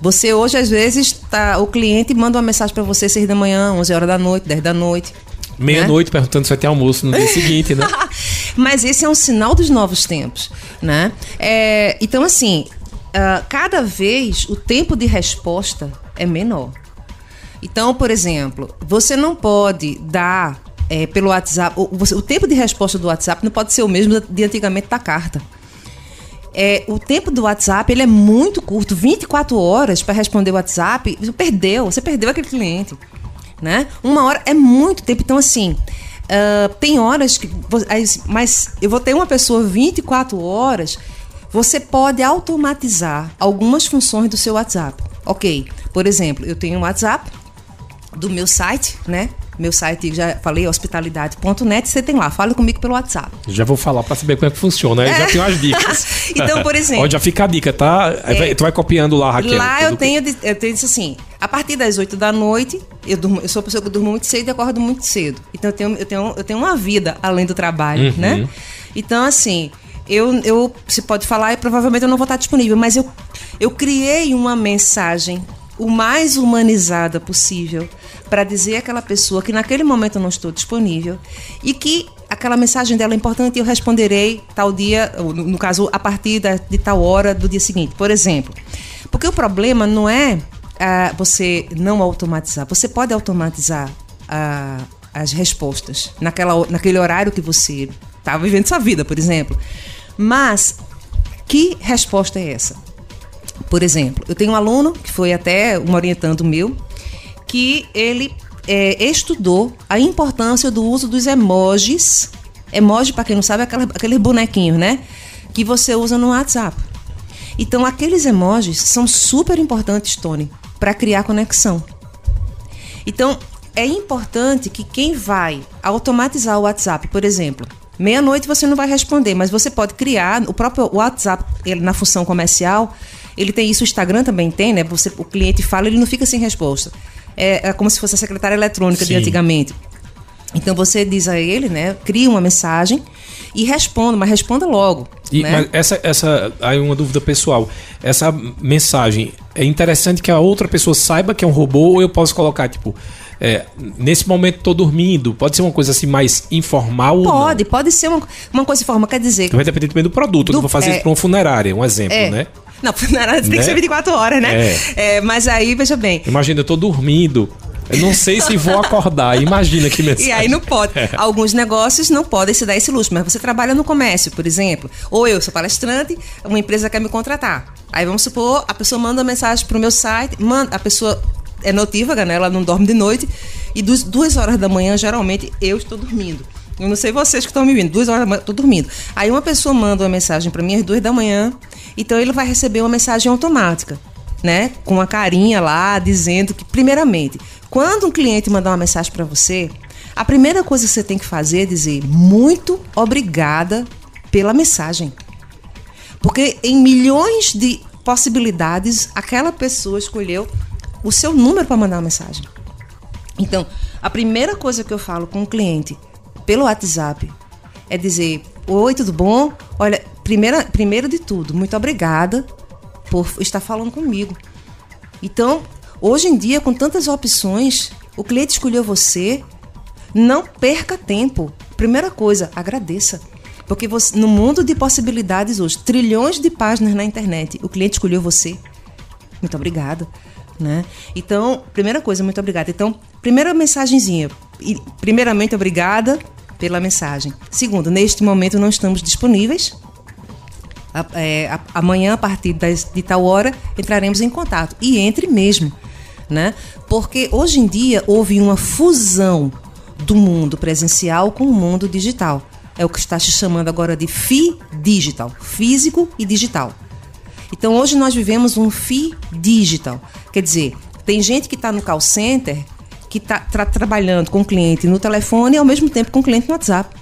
Você hoje, às vezes, tá, o cliente manda uma mensagem para você 6 da manhã, 11 horas da noite, 10 da noite. Meia-noite perguntando se vai ter almoço no dia seguinte, né? Mas esse é um sinal dos novos tempos, né? É, então, assim, ah, cada vez o tempo de resposta é menor. Então, por exemplo, você não pode dar é, pelo WhatsApp. O, você- o tempo de resposta do WhatsApp não pode ser o mesmo de antigamente da carta. É, o tempo do WhatsApp ele é muito curto, 24 horas para responder o WhatsApp, você perdeu, você perdeu aquele cliente, né? Uma hora é muito tempo, então assim, ah, tem horas que, vo- as- mas eu vou ter uma pessoa 24 horas, você pode automatizar algumas funções do seu WhatsApp, ok? Por exemplo, eu tenho um WhatsApp do meu site, né? Meu site, já falei, hospitalidade.net, você tem lá, fala comigo pelo WhatsApp. Já vou falar pra saber como é que funciona. Aí já tenho as dicas. Então, por exemplo- Ó, já fica a dica, tá? Vai- Tu vai copiando lá, Raquel. Lá eu tenho, de- eu tenho isso assim, a partir das 8 da noite, eu, durmo, eu sou uma pessoa que durmo muito cedo e acordo muito cedo. Então eu tenho, eu tenho, eu tenho uma vida além do trabalho, Uhum. né? Então, assim, eu, eu se pode falar e provavelmente eu não vou estar disponível, mas eu, eu criei uma mensagem o mais humanizada possível para dizer àquela pessoa que naquele momento eu não estou disponível e que aquela mensagem dela é importante e eu responderei tal dia, ou no, caso, a partir de tal hora do dia seguinte. Por exemplo, porque o problema não é ah, você não automatizar. Você pode automatizar ah, as respostas naquela, naquele horário que você está vivendo sua vida, por exemplo. Mas que resposta é essa? Por exemplo, eu tenho um aluno que foi até um orientando meu, que ele é, estudou a importância do uso dos emojis. Emoji, para quem não sabe, é aquela, aquele bonequinho, né? Que você usa no WhatsApp. Então, aqueles emojis são super importantes, Tony, para criar conexão. Então, é importante que quem vai automatizar o WhatsApp, por exemplo, meia-noite você não vai responder, mas você pode criar o próprio WhatsApp, ele, na função comercial, ele tem isso, o Instagram também tem, né? Você, o cliente fala, ele não fica sem resposta. É, é como se fosse a secretária eletrônica de Sim. antigamente. Então você diz a ele, né? Cria uma mensagem e responda, mas responda logo. E, né? mas essa, essa, aí uma dúvida pessoal. Essa mensagem, é interessante que a outra pessoa saiba que é um robô ou eu posso colocar, tipo, é, nesse momento tô dormindo? Pode ser uma coisa assim mais informal? Pode, pode ser uma, uma coisa de forma, quer dizer. Vai depender também do produto. eu Do- não vou fazer é. isso pra uma funerária, um exemplo, É. né? Não, tem Né? que ser 24 horas, né? É, mas aí, veja bem. Imagina, eu tô dormindo. Eu não sei se vou acordar. Imagina que mensagem. E aí não pode. É. Alguns negócios não podem se dar esse luxo, mas você trabalha no comércio, por exemplo. Ou eu sou palestrante, uma empresa quer me contratar. Aí vamos supor, a pessoa manda uma mensagem pro meu site, manda, a pessoa é notívaga, né? Ela não dorme de noite. E duas, duas horas da manhã, geralmente, eu estou dormindo. Eu não sei vocês que estão me vindo, duas horas da manhã, estou dormindo. Aí uma pessoa manda uma mensagem para mim às duas da manhã, então ele vai receber uma mensagem automática, né? Com uma carinha lá, dizendo que, primeiramente, quando um cliente mandar uma mensagem para você, a primeira coisa que você tem que fazer é dizer muito obrigada pela mensagem. Porque em milhões de possibilidades, aquela pessoa escolheu o seu número para mandar uma mensagem. Então, a primeira coisa que eu falo com o cliente pelo WhatsApp é dizer: Oi, tudo bom? Olha, primeira, primeiro de tudo, muito obrigada por estar falando comigo. Então, hoje em dia, com tantas opções, o cliente escolheu você, não perca tempo. Primeira coisa, agradeça. Porque você, no mundo de possibilidades hoje, trilhões de páginas na internet, o cliente escolheu você. Muito obrigada. Né? Então, primeira coisa, muito obrigada. Então, primeira mensagenzinha. Primeiramente, obrigada pela mensagem. Segundo, neste momento não estamos disponíveis. A- é, a- amanhã, a partir das- de tal hora, entraremos em contato. E entre mesmo. Né? Porque hoje em dia houve uma fusão do mundo presencial com o mundo digital. É o que está se chamando agora de FI digital, físico e digital. Então hoje nós vivemos um FI digital. Quer dizer, tem gente que está no call center que está trabalhando com o cliente no telefone e ao mesmo tempo com o cliente no WhatsApp.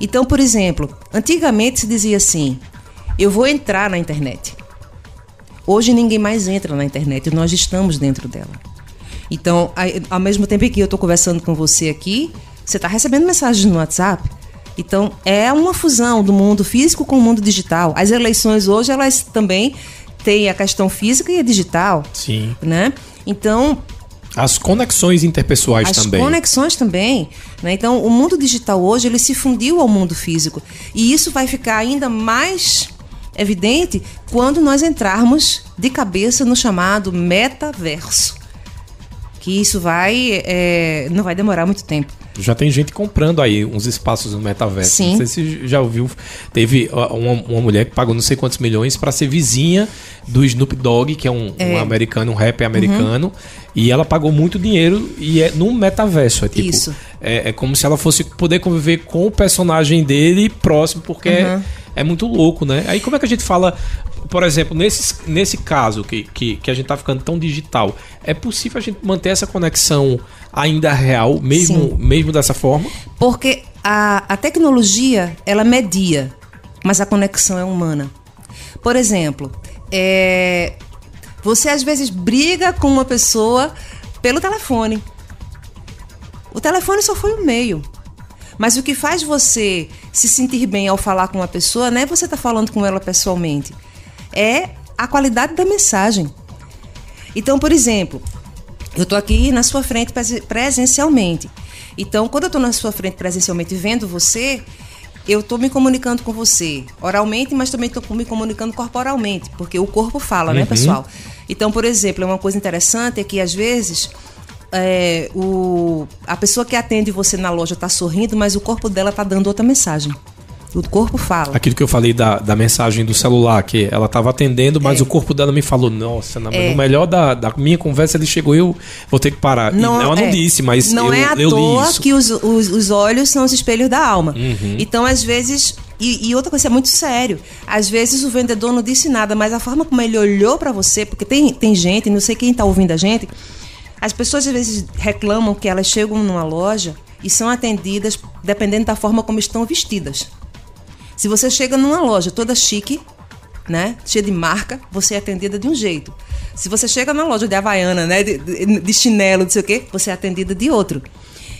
Então, por exemplo, antigamente se dizia assim: eu vou entrar na internet. Hoje ninguém mais entra na internet, nós estamos dentro dela. Então, ao mesmo tempo que eu estou conversando com você aqui, você está recebendo mensagens no WhatsApp. Então, é uma fusão do mundo físico com o mundo digital. As eleições hoje, elas também têm a questão física e a digital. Sim. Né? Então, as conexões interpessoais As também. As conexões também. Né? Então, o mundo digital hoje ele se fundiu ao mundo físico. E isso vai ficar ainda mais evidente quando nós entrarmos de cabeça no chamado metaverso. Que isso vai. É, não vai demorar muito tempo. Já tem gente comprando aí uns espaços no metaverso. Sim. Não sei se já ouviu. Teve uma, uma mulher que pagou não sei quantos milhões para ser vizinha do Snoop Dogg, que é um, é. um americano, um rapper americano. Uhum. E ela pagou muito dinheiro e é num metaverso. É tipo. Isso. É, é como se ela fosse poder conviver com o personagem dele próximo, porque uhum. É, muito louco, né? Aí como é que a gente fala por exemplo, nesse, nesse caso que, que, que a gente tá ficando tão digital, é possível a gente manter essa conexão ainda real, mesmo, mesmo dessa forma? Porque a, a tecnologia, ela media, mas a conexão é humana. Por exemplo, é, você às vezes briga com uma pessoa pelo telefone. O telefone só foi o meio. Mas o que faz você se sentir bem ao falar com uma pessoa não é você estar tá falando com ela pessoalmente é a qualidade da mensagem. Então, por exemplo, eu estou aqui na sua frente presencialmente. Então, quando eu estou na sua frente presencialmente vendo você, eu estou me comunicando com você oralmente, mas também estou me comunicando corporalmente, porque o corpo fala, né, uhum. né, pessoal? Então, por exemplo, uma coisa interessante é que às vezes é, o, a pessoa que atende você na loja está sorrindo, mas o corpo dela está dando outra mensagem. O corpo fala. Aquilo que eu falei da, da mensagem do celular, que ela estava atendendo, mas é. o corpo dela me falou: Nossa, na, é. no melhor da, da minha conversa ele chegou eu vou ter que parar. Não, e ela não é. disse, mas não eu, é à eu toa que os, os, os, olhos são os espelhos da alma. Uhum. Então, às vezes. E, e, outra coisa, é muito sério. Às vezes o vendedor não disse nada, mas a forma como ele olhou para você, porque tem, tem gente, não sei quem está ouvindo a gente, as pessoas às vezes reclamam que elas chegam numa loja e são atendidas dependendo da forma como estão vestidas. Se você chega numa loja toda chique, né, cheia de marca, você é atendida de um jeito. Se você chega numa loja de havaiana, né, de, de, de chinelo, não sei o quê, você é atendida de outro.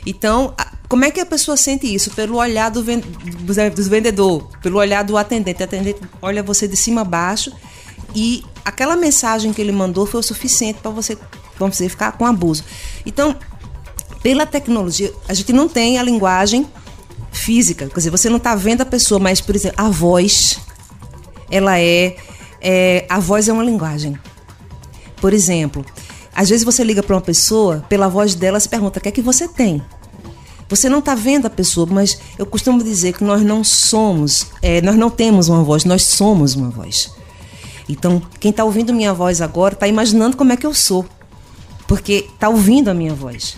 Então, como é que a pessoa sente isso? Pelo olhar do, do vendedor, pelo olhar do atendente. O atendente olha você de cima a baixo e aquela mensagem que ele mandou foi o suficiente para você, vamos dizer, ficar com abuso. Então, pela tecnologia, a gente não tem a linguagem física. Quer dizer, você não está vendo a pessoa, mas, por exemplo, a voz, ela é, é a voz é uma linguagem. Por exemplo, às vezes você liga para uma pessoa, pela voz dela, se pergunta: o que é que você tem? Você não está vendo a pessoa, mas eu costumo dizer que nós não somos, é, nós não temos uma voz, nós somos uma voz. Então, quem está ouvindo minha voz agora está imaginando como é que eu sou, porque está ouvindo a minha voz.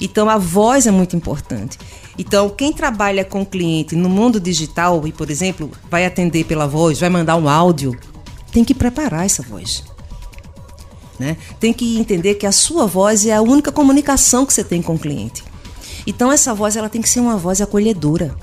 Então, a voz é muito importante. Então, quem trabalha com cliente no mundo digital e, por exemplo, vai atender pela voz, vai mandar um áudio, tem que preparar essa voz. Né? Tem que entender que a sua voz é a única comunicação que você tem com o cliente. Então, essa voz ela tem que ser uma voz acolhedora.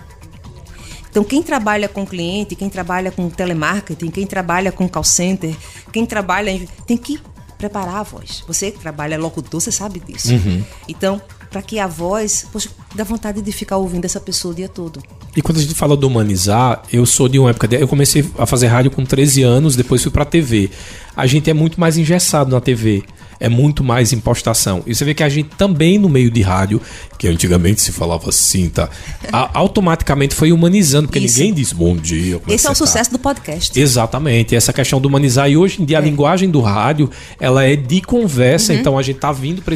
Então, quem trabalha com cliente, quem trabalha com telemarketing, quem trabalha com call center, quem trabalha. tem que preparar a voz. Você que trabalha locutor, você sabe disso. Uhum. Então, para que a voz, poxa, dá vontade de ficar ouvindo essa pessoa o dia todo. E quando a gente fala do humanizar, eu sou de uma época. De, eu comecei a fazer rádio com 13 anos, depois fui para TV. A gente é muito mais engessado na TV é muito mais impostação. E você vê que a gente também no meio de rádio, que antigamente se falava assim, tá? A, automaticamente foi humanizando, porque Isso. ninguém diz bom dia. É Esse é o tá? sucesso do podcast. Exatamente, essa questão do humanizar. E hoje em dia é. a linguagem do rádio, ela é de conversa, uhum. então a gente tá vindo para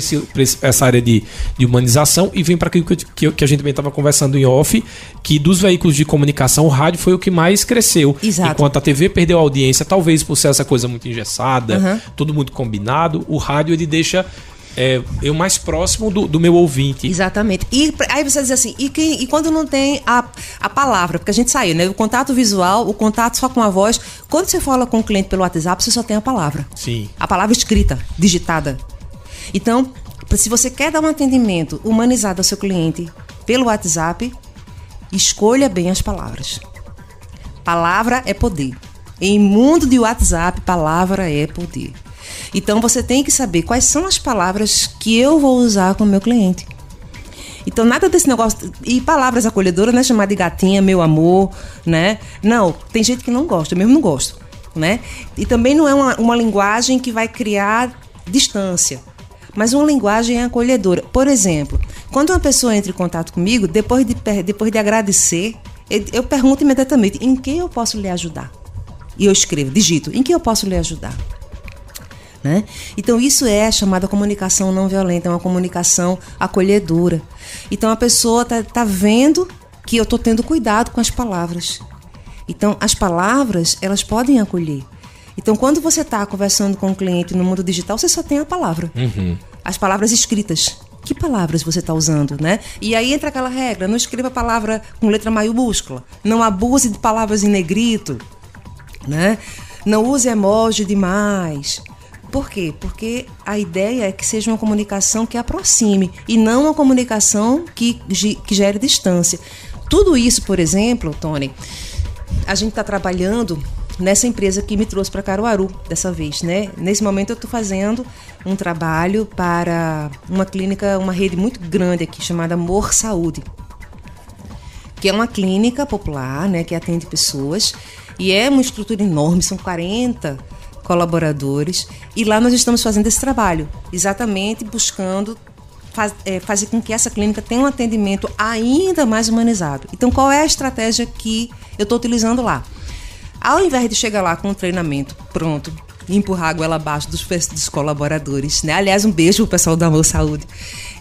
essa área de, de humanização e vem para aquilo que, que, que, a gente também estava conversando em off, que dos veículos de comunicação, o rádio foi o que mais cresceu. Exato. Enquanto a TV perdeu audiência, talvez por ser essa coisa muito engessada, uhum. todo muito combinado, o rádio ele deixa é, eu mais próximo do, do, meu ouvinte. Exatamente. E aí você diz assim, e, quem, e quando não tem a, a palavra, porque a gente saiu, né? O contato visual, o contato só com a voz. Quando você fala com o cliente pelo WhatsApp, você só tem a palavra. Sim. A palavra escrita, digitada. Então, se você quer dar um atendimento humanizado ao seu cliente pelo WhatsApp, escolha bem as palavras. Palavra é poder. Em mundo de WhatsApp, palavra é poder. Então você tem que saber quais são as palavras que eu vou usar com o meu cliente. Então, nada desse negócio. E palavras acolhedoras, né? Chamar de gatinha, meu amor, né? Não, tem gente que não gosta, eu mesmo não gosto, né? E também não é uma, uma linguagem que vai criar distância, mas uma linguagem acolhedora. Por exemplo, quando uma pessoa entra em contato comigo, depois de, depois de agradecer, eu pergunto imediatamente: em que eu posso lhe ajudar? E eu escrevo, digito: em que eu posso lhe ajudar? Né? Então, isso é a chamada comunicação não violenta, é uma comunicação acolhedora. Então, a pessoa está tá vendo que eu estou tendo cuidado com as palavras. Então, as palavras, elas podem acolher. Então, quando você está conversando com um cliente no mundo digital, você só tem a palavra. Uhum. As palavras escritas. Que palavras você está usando, né? E aí entra aquela regra: não escreva palavra com letra maiúscula, não abuse de palavras em negrito, né? Não use emoji demais. Por quê? Porque a ideia é que seja uma comunicação que aproxime e não uma comunicação que, que gere distância. Tudo isso, por exemplo, Tony, a gente está trabalhando nessa empresa que me trouxe para Caruaru dessa vez, né? Nesse momento eu estou fazendo um trabalho para uma clínica, uma rede muito grande aqui chamada Amor Saúde, que é uma clínica popular, né, que atende pessoas e é uma estrutura enorme, são 40 colaboradores, e lá nós estamos fazendo esse trabalho, exatamente buscando faz, é, fazer com que essa clínica tenha um atendimento ainda mais humanizado. Então, qual é a estratégia que eu estou utilizando lá? Ao invés de chegar lá com um treinamento pronto, empurrar a goela abaixo dos, dos colaboradores, né? Aliás, um beijo pro pessoal da Amor Saúde.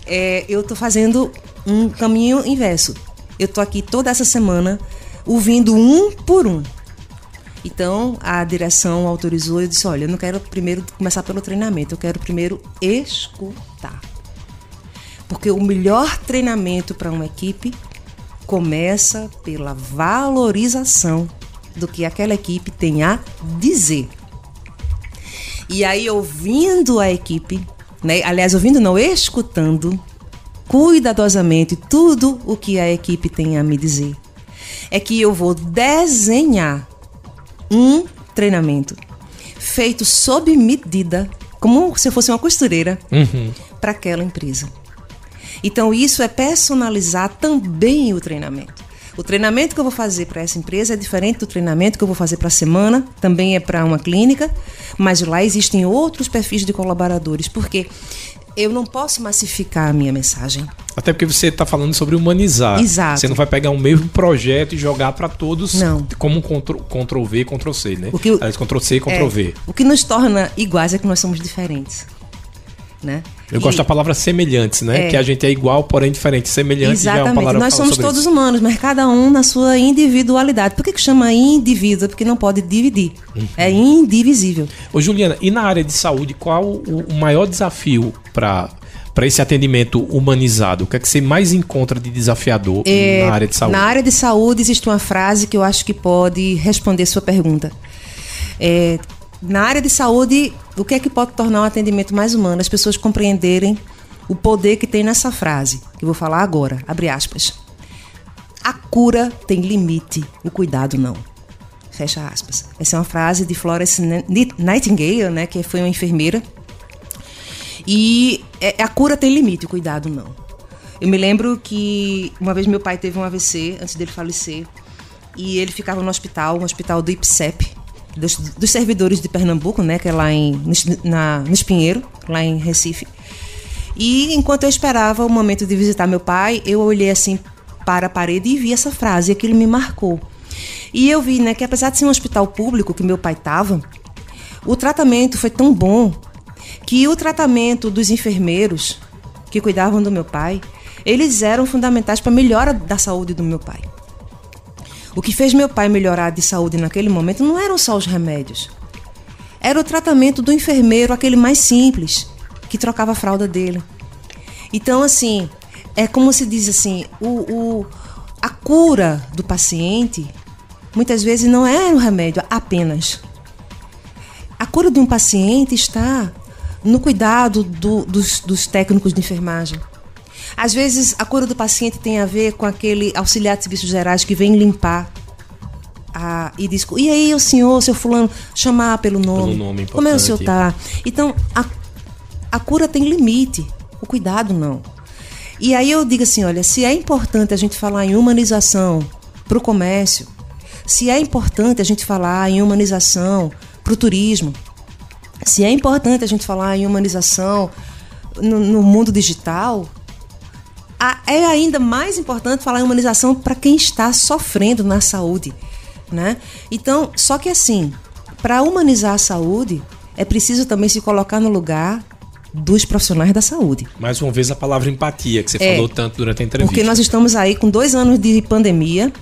É, eu estou fazendo um caminho inverso. Eu estou aqui toda essa semana ouvindo um por um então a direção autorizou e disse: olha, eu não quero primeiro começar pelo treinamento, eu quero primeiro escutar. Porque o melhor treinamento para uma equipe começa pela valorização do que aquela equipe tem a dizer. E aí, ouvindo a equipe, né? aliás, ouvindo não, escutando cuidadosamente tudo o que a equipe tem a me dizer, é que eu vou desenhar um treinamento feito sob medida, como se fosse uma costureira, uhum. para aquela empresa. Então, isso é personalizar também o treinamento. O treinamento que eu vou fazer para essa empresa é diferente do treinamento que eu vou fazer para a semana, também é para uma clínica, mas lá existem outros perfis de colaboradores, porque eu não posso massificar a minha mensagem. Até porque você está falando sobre humanizar. Exato. Você não vai pegar o mesmo projeto e jogar para todos não. como um Ctrl, V, Ctrl C, né? O que, Aliás, Ctrl C e Ctrl é, V. O que nos torna iguais é que nós somos diferentes. Né? Eu gosto da palavra semelhantes, né? É, que a gente é igual, porém diferente. Semelhante exatamente. É Nós somos todos isso. humanos, mas cada um na sua individualidade. Por que, que chama indivíduo? Porque não pode dividir. Uhum. É indivisível. Ô, Juliana, e na área de saúde, qual o, o maior desafio para para esse atendimento humanizado? O que é que você mais encontra de desafiador é, na área de saúde? Na área de saúde existe uma frase que eu acho que pode responder sua pergunta. É, na área de saúde, o que é que pode tornar um atendimento mais humano? As pessoas compreenderem o poder que tem nessa frase, que vou falar agora, abre aspas. A cura tem limite, o cuidado não. Fecha aspas. Essa é uma frase de Florence Nightingale, né, que foi uma enfermeira e é, a cura tem limite, o cuidado não. Eu me lembro que uma vez meu pai teve um AVC antes dele falecer e ele ficava no hospital, um hospital do IPSEP, dos, dos servidores de Pernambuco, né, que é lá em na, no Espinheiro, lá em Recife. E enquanto eu esperava o momento de visitar meu pai, eu olhei assim para a parede e vi essa frase, e aquilo me marcou. E eu vi, né, que apesar de ser um hospital público que meu pai estava, o tratamento foi tão bom que o tratamento dos enfermeiros que cuidavam do meu pai, eles eram fundamentais para a melhora da saúde do meu pai. O que fez meu pai melhorar de saúde naquele momento não eram só os remédios. Era o tratamento do enfermeiro, aquele mais simples, que trocava a fralda dele. Então, assim, é como se diz assim, o, o, a cura do paciente muitas vezes não é o remédio apenas. A cura de um paciente está no cuidado do, dos, dos técnicos de enfermagem. Às vezes, a cura do paciente tem a ver com aquele auxiliar de serviços gerais que vem limpar a, e diz, e aí o senhor, seu fulano, chamar pelo nome. Pelo nome Como é o senhor tá? Então, a, a cura tem limite, o cuidado não. E aí eu digo assim, olha, se é importante a gente falar em humanização para o comércio, se é importante a gente falar em humanização para o turismo, se é importante a gente falar em humanização no, no mundo digital, é ainda mais importante falar em humanização para quem está sofrendo na saúde, né? Então, só que assim, para humanizar a saúde, é preciso também se colocar no lugar dos profissionais da saúde. Mais uma vez a palavra empatia, que você É. falou tanto durante a entrevista. Porque nós estamos aí com dois anos de pandemia.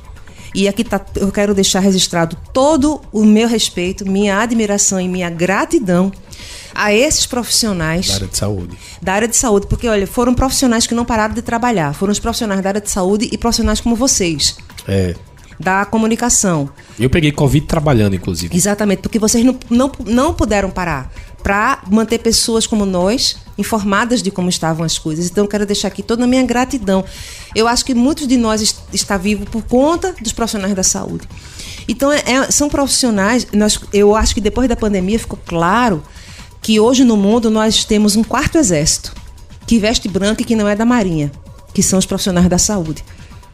E aqui tá, eu quero deixar registrado todo o meu respeito, minha admiração e minha gratidão a esses profissionais Da área de saúde. da área de saúde, porque olha, foram profissionais que não pararam de trabalhar, foram os profissionais da área de saúde e profissionais como vocês, É. da comunicação. Eu peguei Covid trabalhando, inclusive. Exatamente, porque vocês não, não, não puderam parar para manter pessoas como nós informadas de como estavam as coisas. Então, eu quero deixar aqui toda a minha gratidão. Eu acho que muitos de nós est está vivo por conta dos profissionais da saúde. Então, é- é- são profissionais. Nós, eu acho que depois da pandemia ficou claro que hoje no mundo nós temos um quarto exército que veste branco e que não é da Marinha, que são os profissionais da saúde.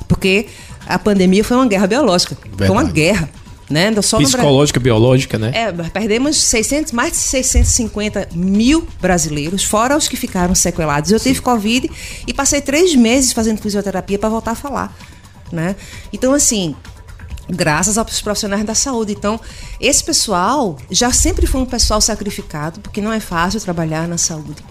Porque a pandemia foi uma guerra biológica. Foi uma Verdade. guerra. Né? Só. Psicológica, biológica, né? É, perdemos 600, mais de 650 mil brasileiros, fora os que ficaram sequelados. Eu tive Covid e passei três meses fazendo fisioterapia para voltar a falar. Né? Então, assim, graças aos profissionais da saúde. Então, esse pessoal já sempre foi um pessoal sacrificado, porque não é fácil trabalhar na saúde.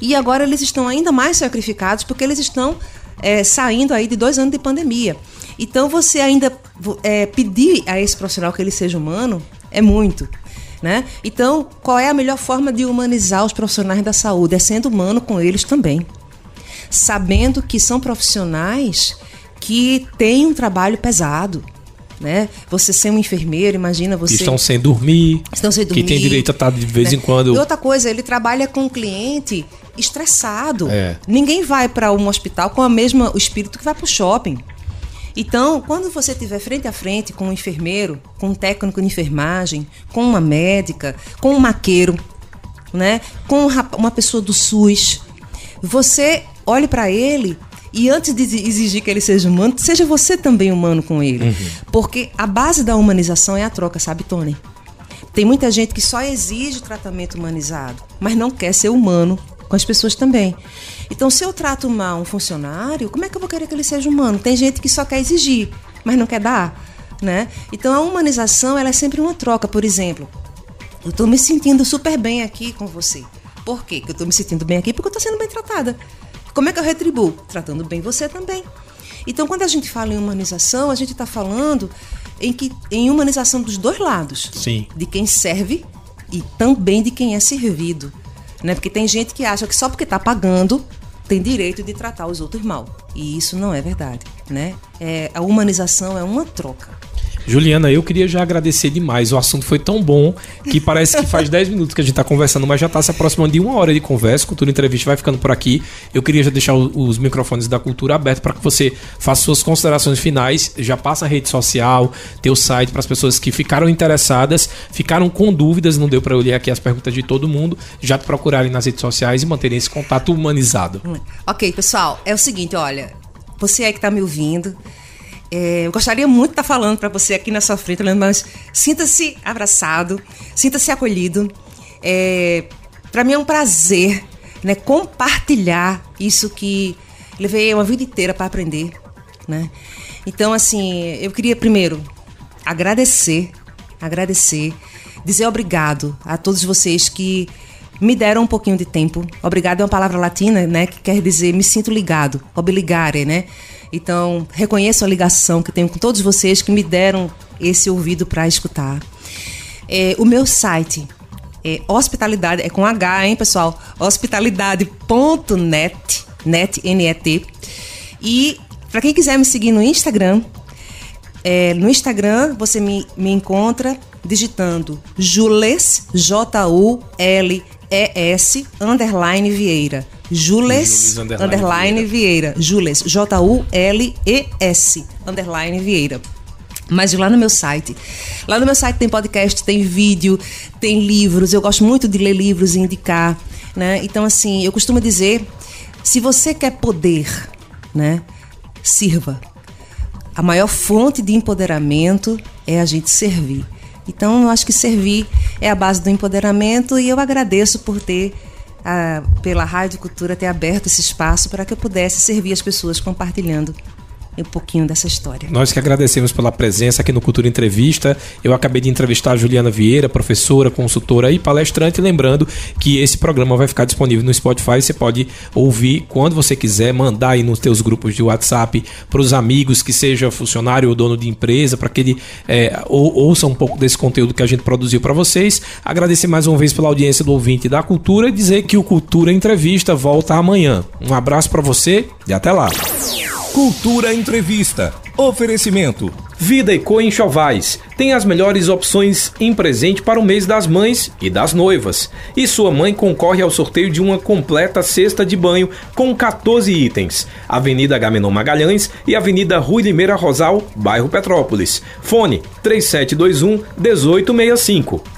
E agora eles estão ainda mais sacrificados porque eles estão é, saindo aí de dois anos de pandemia. Então você ainda é, pedir a esse profissional que ele seja humano é muito. Né? Então, qual é a melhor forma de humanizar os profissionais da saúde? É sendo humano com eles também. Sabendo que são profissionais que têm um trabalho pesado. Né? Você ser um enfermeiro, imagina você. Que estão sem dormir. Estão sem Que tem dormir, direito a estar de vez né? em quando. E outra coisa, ele trabalha com o cliente estressado. É. Ninguém vai para um hospital com a mesma o espírito que vai para o shopping. Então, quando você estiver frente a frente com um enfermeiro, com um técnico de enfermagem, com uma médica, com um maqueiro, né, com um uma pessoa do SUS, você olhe para ele e antes de exigir que ele seja humano, seja você também humano com ele. Porque a base da humanização é a troca, sabe, Tony? Tem muita gente que só exige tratamento humanizado, mas não quer ser humano com as pessoas também. Então, se eu trato mal um funcionário, como é que eu vou querer que ele seja humano? Tem gente que só quer exigir, mas não quer dar, né? Então, a humanização ela é sempre uma troca. Por exemplo, eu estou me sentindo super bem aqui com você. Por quê que eu estou me sentindo bem aqui? Porque eu estou sendo bem tratada. Como é que eu retribuo? Tratando bem você também. Então, quando a gente fala em humanização, a gente está falando em, que, em humanização dos dois lados. Sim. De quem serve e também de quem é servido. Né? Porque tem gente que acha que só porque está pagando tem direito de tratar os outros mal. E isso não é verdade. Né? É, a humanização é uma troca. Juliana, eu queria já agradecer demais. O assunto foi tão bom que parece que faz 10 minutos que a gente está conversando, mas já está se aproximando de uma hora de conversa. Cultura Entrevista vai ficando por aqui. Eu queria já deixar os microfones da cultura abertos para que você faça suas considerações finais. Já passa a rede social, teu site para as pessoas que ficaram interessadas, ficaram com dúvidas, não deu para eu ler aqui as perguntas de todo mundo, já te procurarem nas redes sociais e manterem esse contato humanizado. Ok, pessoal, é o seguinte, olha, você aí que está me ouvindo, é, eu gostaria muito de estar falando para você aqui na sua frente, mas sinta-se abraçado, sinta-se acolhido. É, para mim é um prazer né, compartilhar isso que levei uma vida inteira para aprender. Né? Então, assim, eu queria primeiro agradecer, agradecer, dizer obrigado a todos vocês que me deram um pouquinho de tempo. Obrigado é uma palavra latina, né, que quer dizer me sinto ligado, obligare, né? Então, reconheço a ligação que tenho com todos vocês que me deram esse ouvido para escutar. É, o meu site é hospitalidade, é com H, hein, pessoal? hospitalidade.net, net, N-E-T. E para quem quiser me seguir no Instagram, é, no Instagram você me, me encontra digitando Jules, J-U-L-E-S, underline Vieira. Jules, Jules, underline underline Vieira. Jules, J-U-L-E-S, underline Vieira. mas lá no meu site. Lá no meu site tem podcast, tem vídeo, tem livros. Eu gosto muito de ler livros e indicar, né? Então assim, eu costumo dizer, se você quer poder, né, sirva. A maior fonte de empoderamento é a gente servir. Então, eu acho que servir é a base do empoderamento e eu agradeço por ter a, pela Rádio Cultura ter aberto esse espaço para que eu pudesse servir as pessoas compartilhando um pouquinho dessa história. Nós que agradecemos pela presença aqui no Cultura Entrevista. Eu acabei de entrevistar a Juliana Vieira, professora, consultora e palestrante. Lembrando que esse programa vai ficar disponível no Spotify. Você pode ouvir quando você quiser, mandar aí nos teus grupos de WhatsApp para os amigos, que seja funcionário ou dono de empresa, para que ele é, ou, ouça um pouco desse conteúdo que a gente produziu para vocês. Agradecer mais uma vez pela audiência do ouvinte da Cultura e dizer que o Cultura Entrevista volta amanhã. Um abraço para você e até lá. Cultura Entrevista. Oferecimento. Vida Eco Enxovais tem as melhores opções em presente para o mês das mães e das noivas. E sua mãe concorre ao sorteio de uma completa cesta de banho com 14 itens. Avenida Gamenon Magalhães e Avenida Rui Limeira Rosal, bairro Petrópolis. Fone 3721 1865.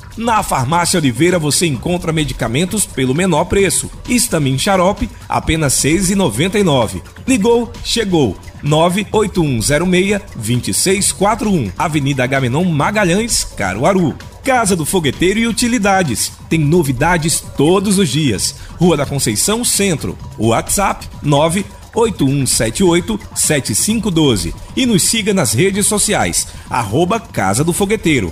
Na Farmácia Oliveira você encontra medicamentos pelo menor preço. Estamin Xarope, apenas R$ 6,99. Ligou, chegou. 98106-2641. Avenida Gamenon Magalhães, Caruaru. Casa do Fogueteiro e Utilidades. Tem novidades todos os dias. Rua da Conceição Centro. WhatsApp 981787512 e nos siga nas redes sociais. Arroba Casa do Fogueteiro.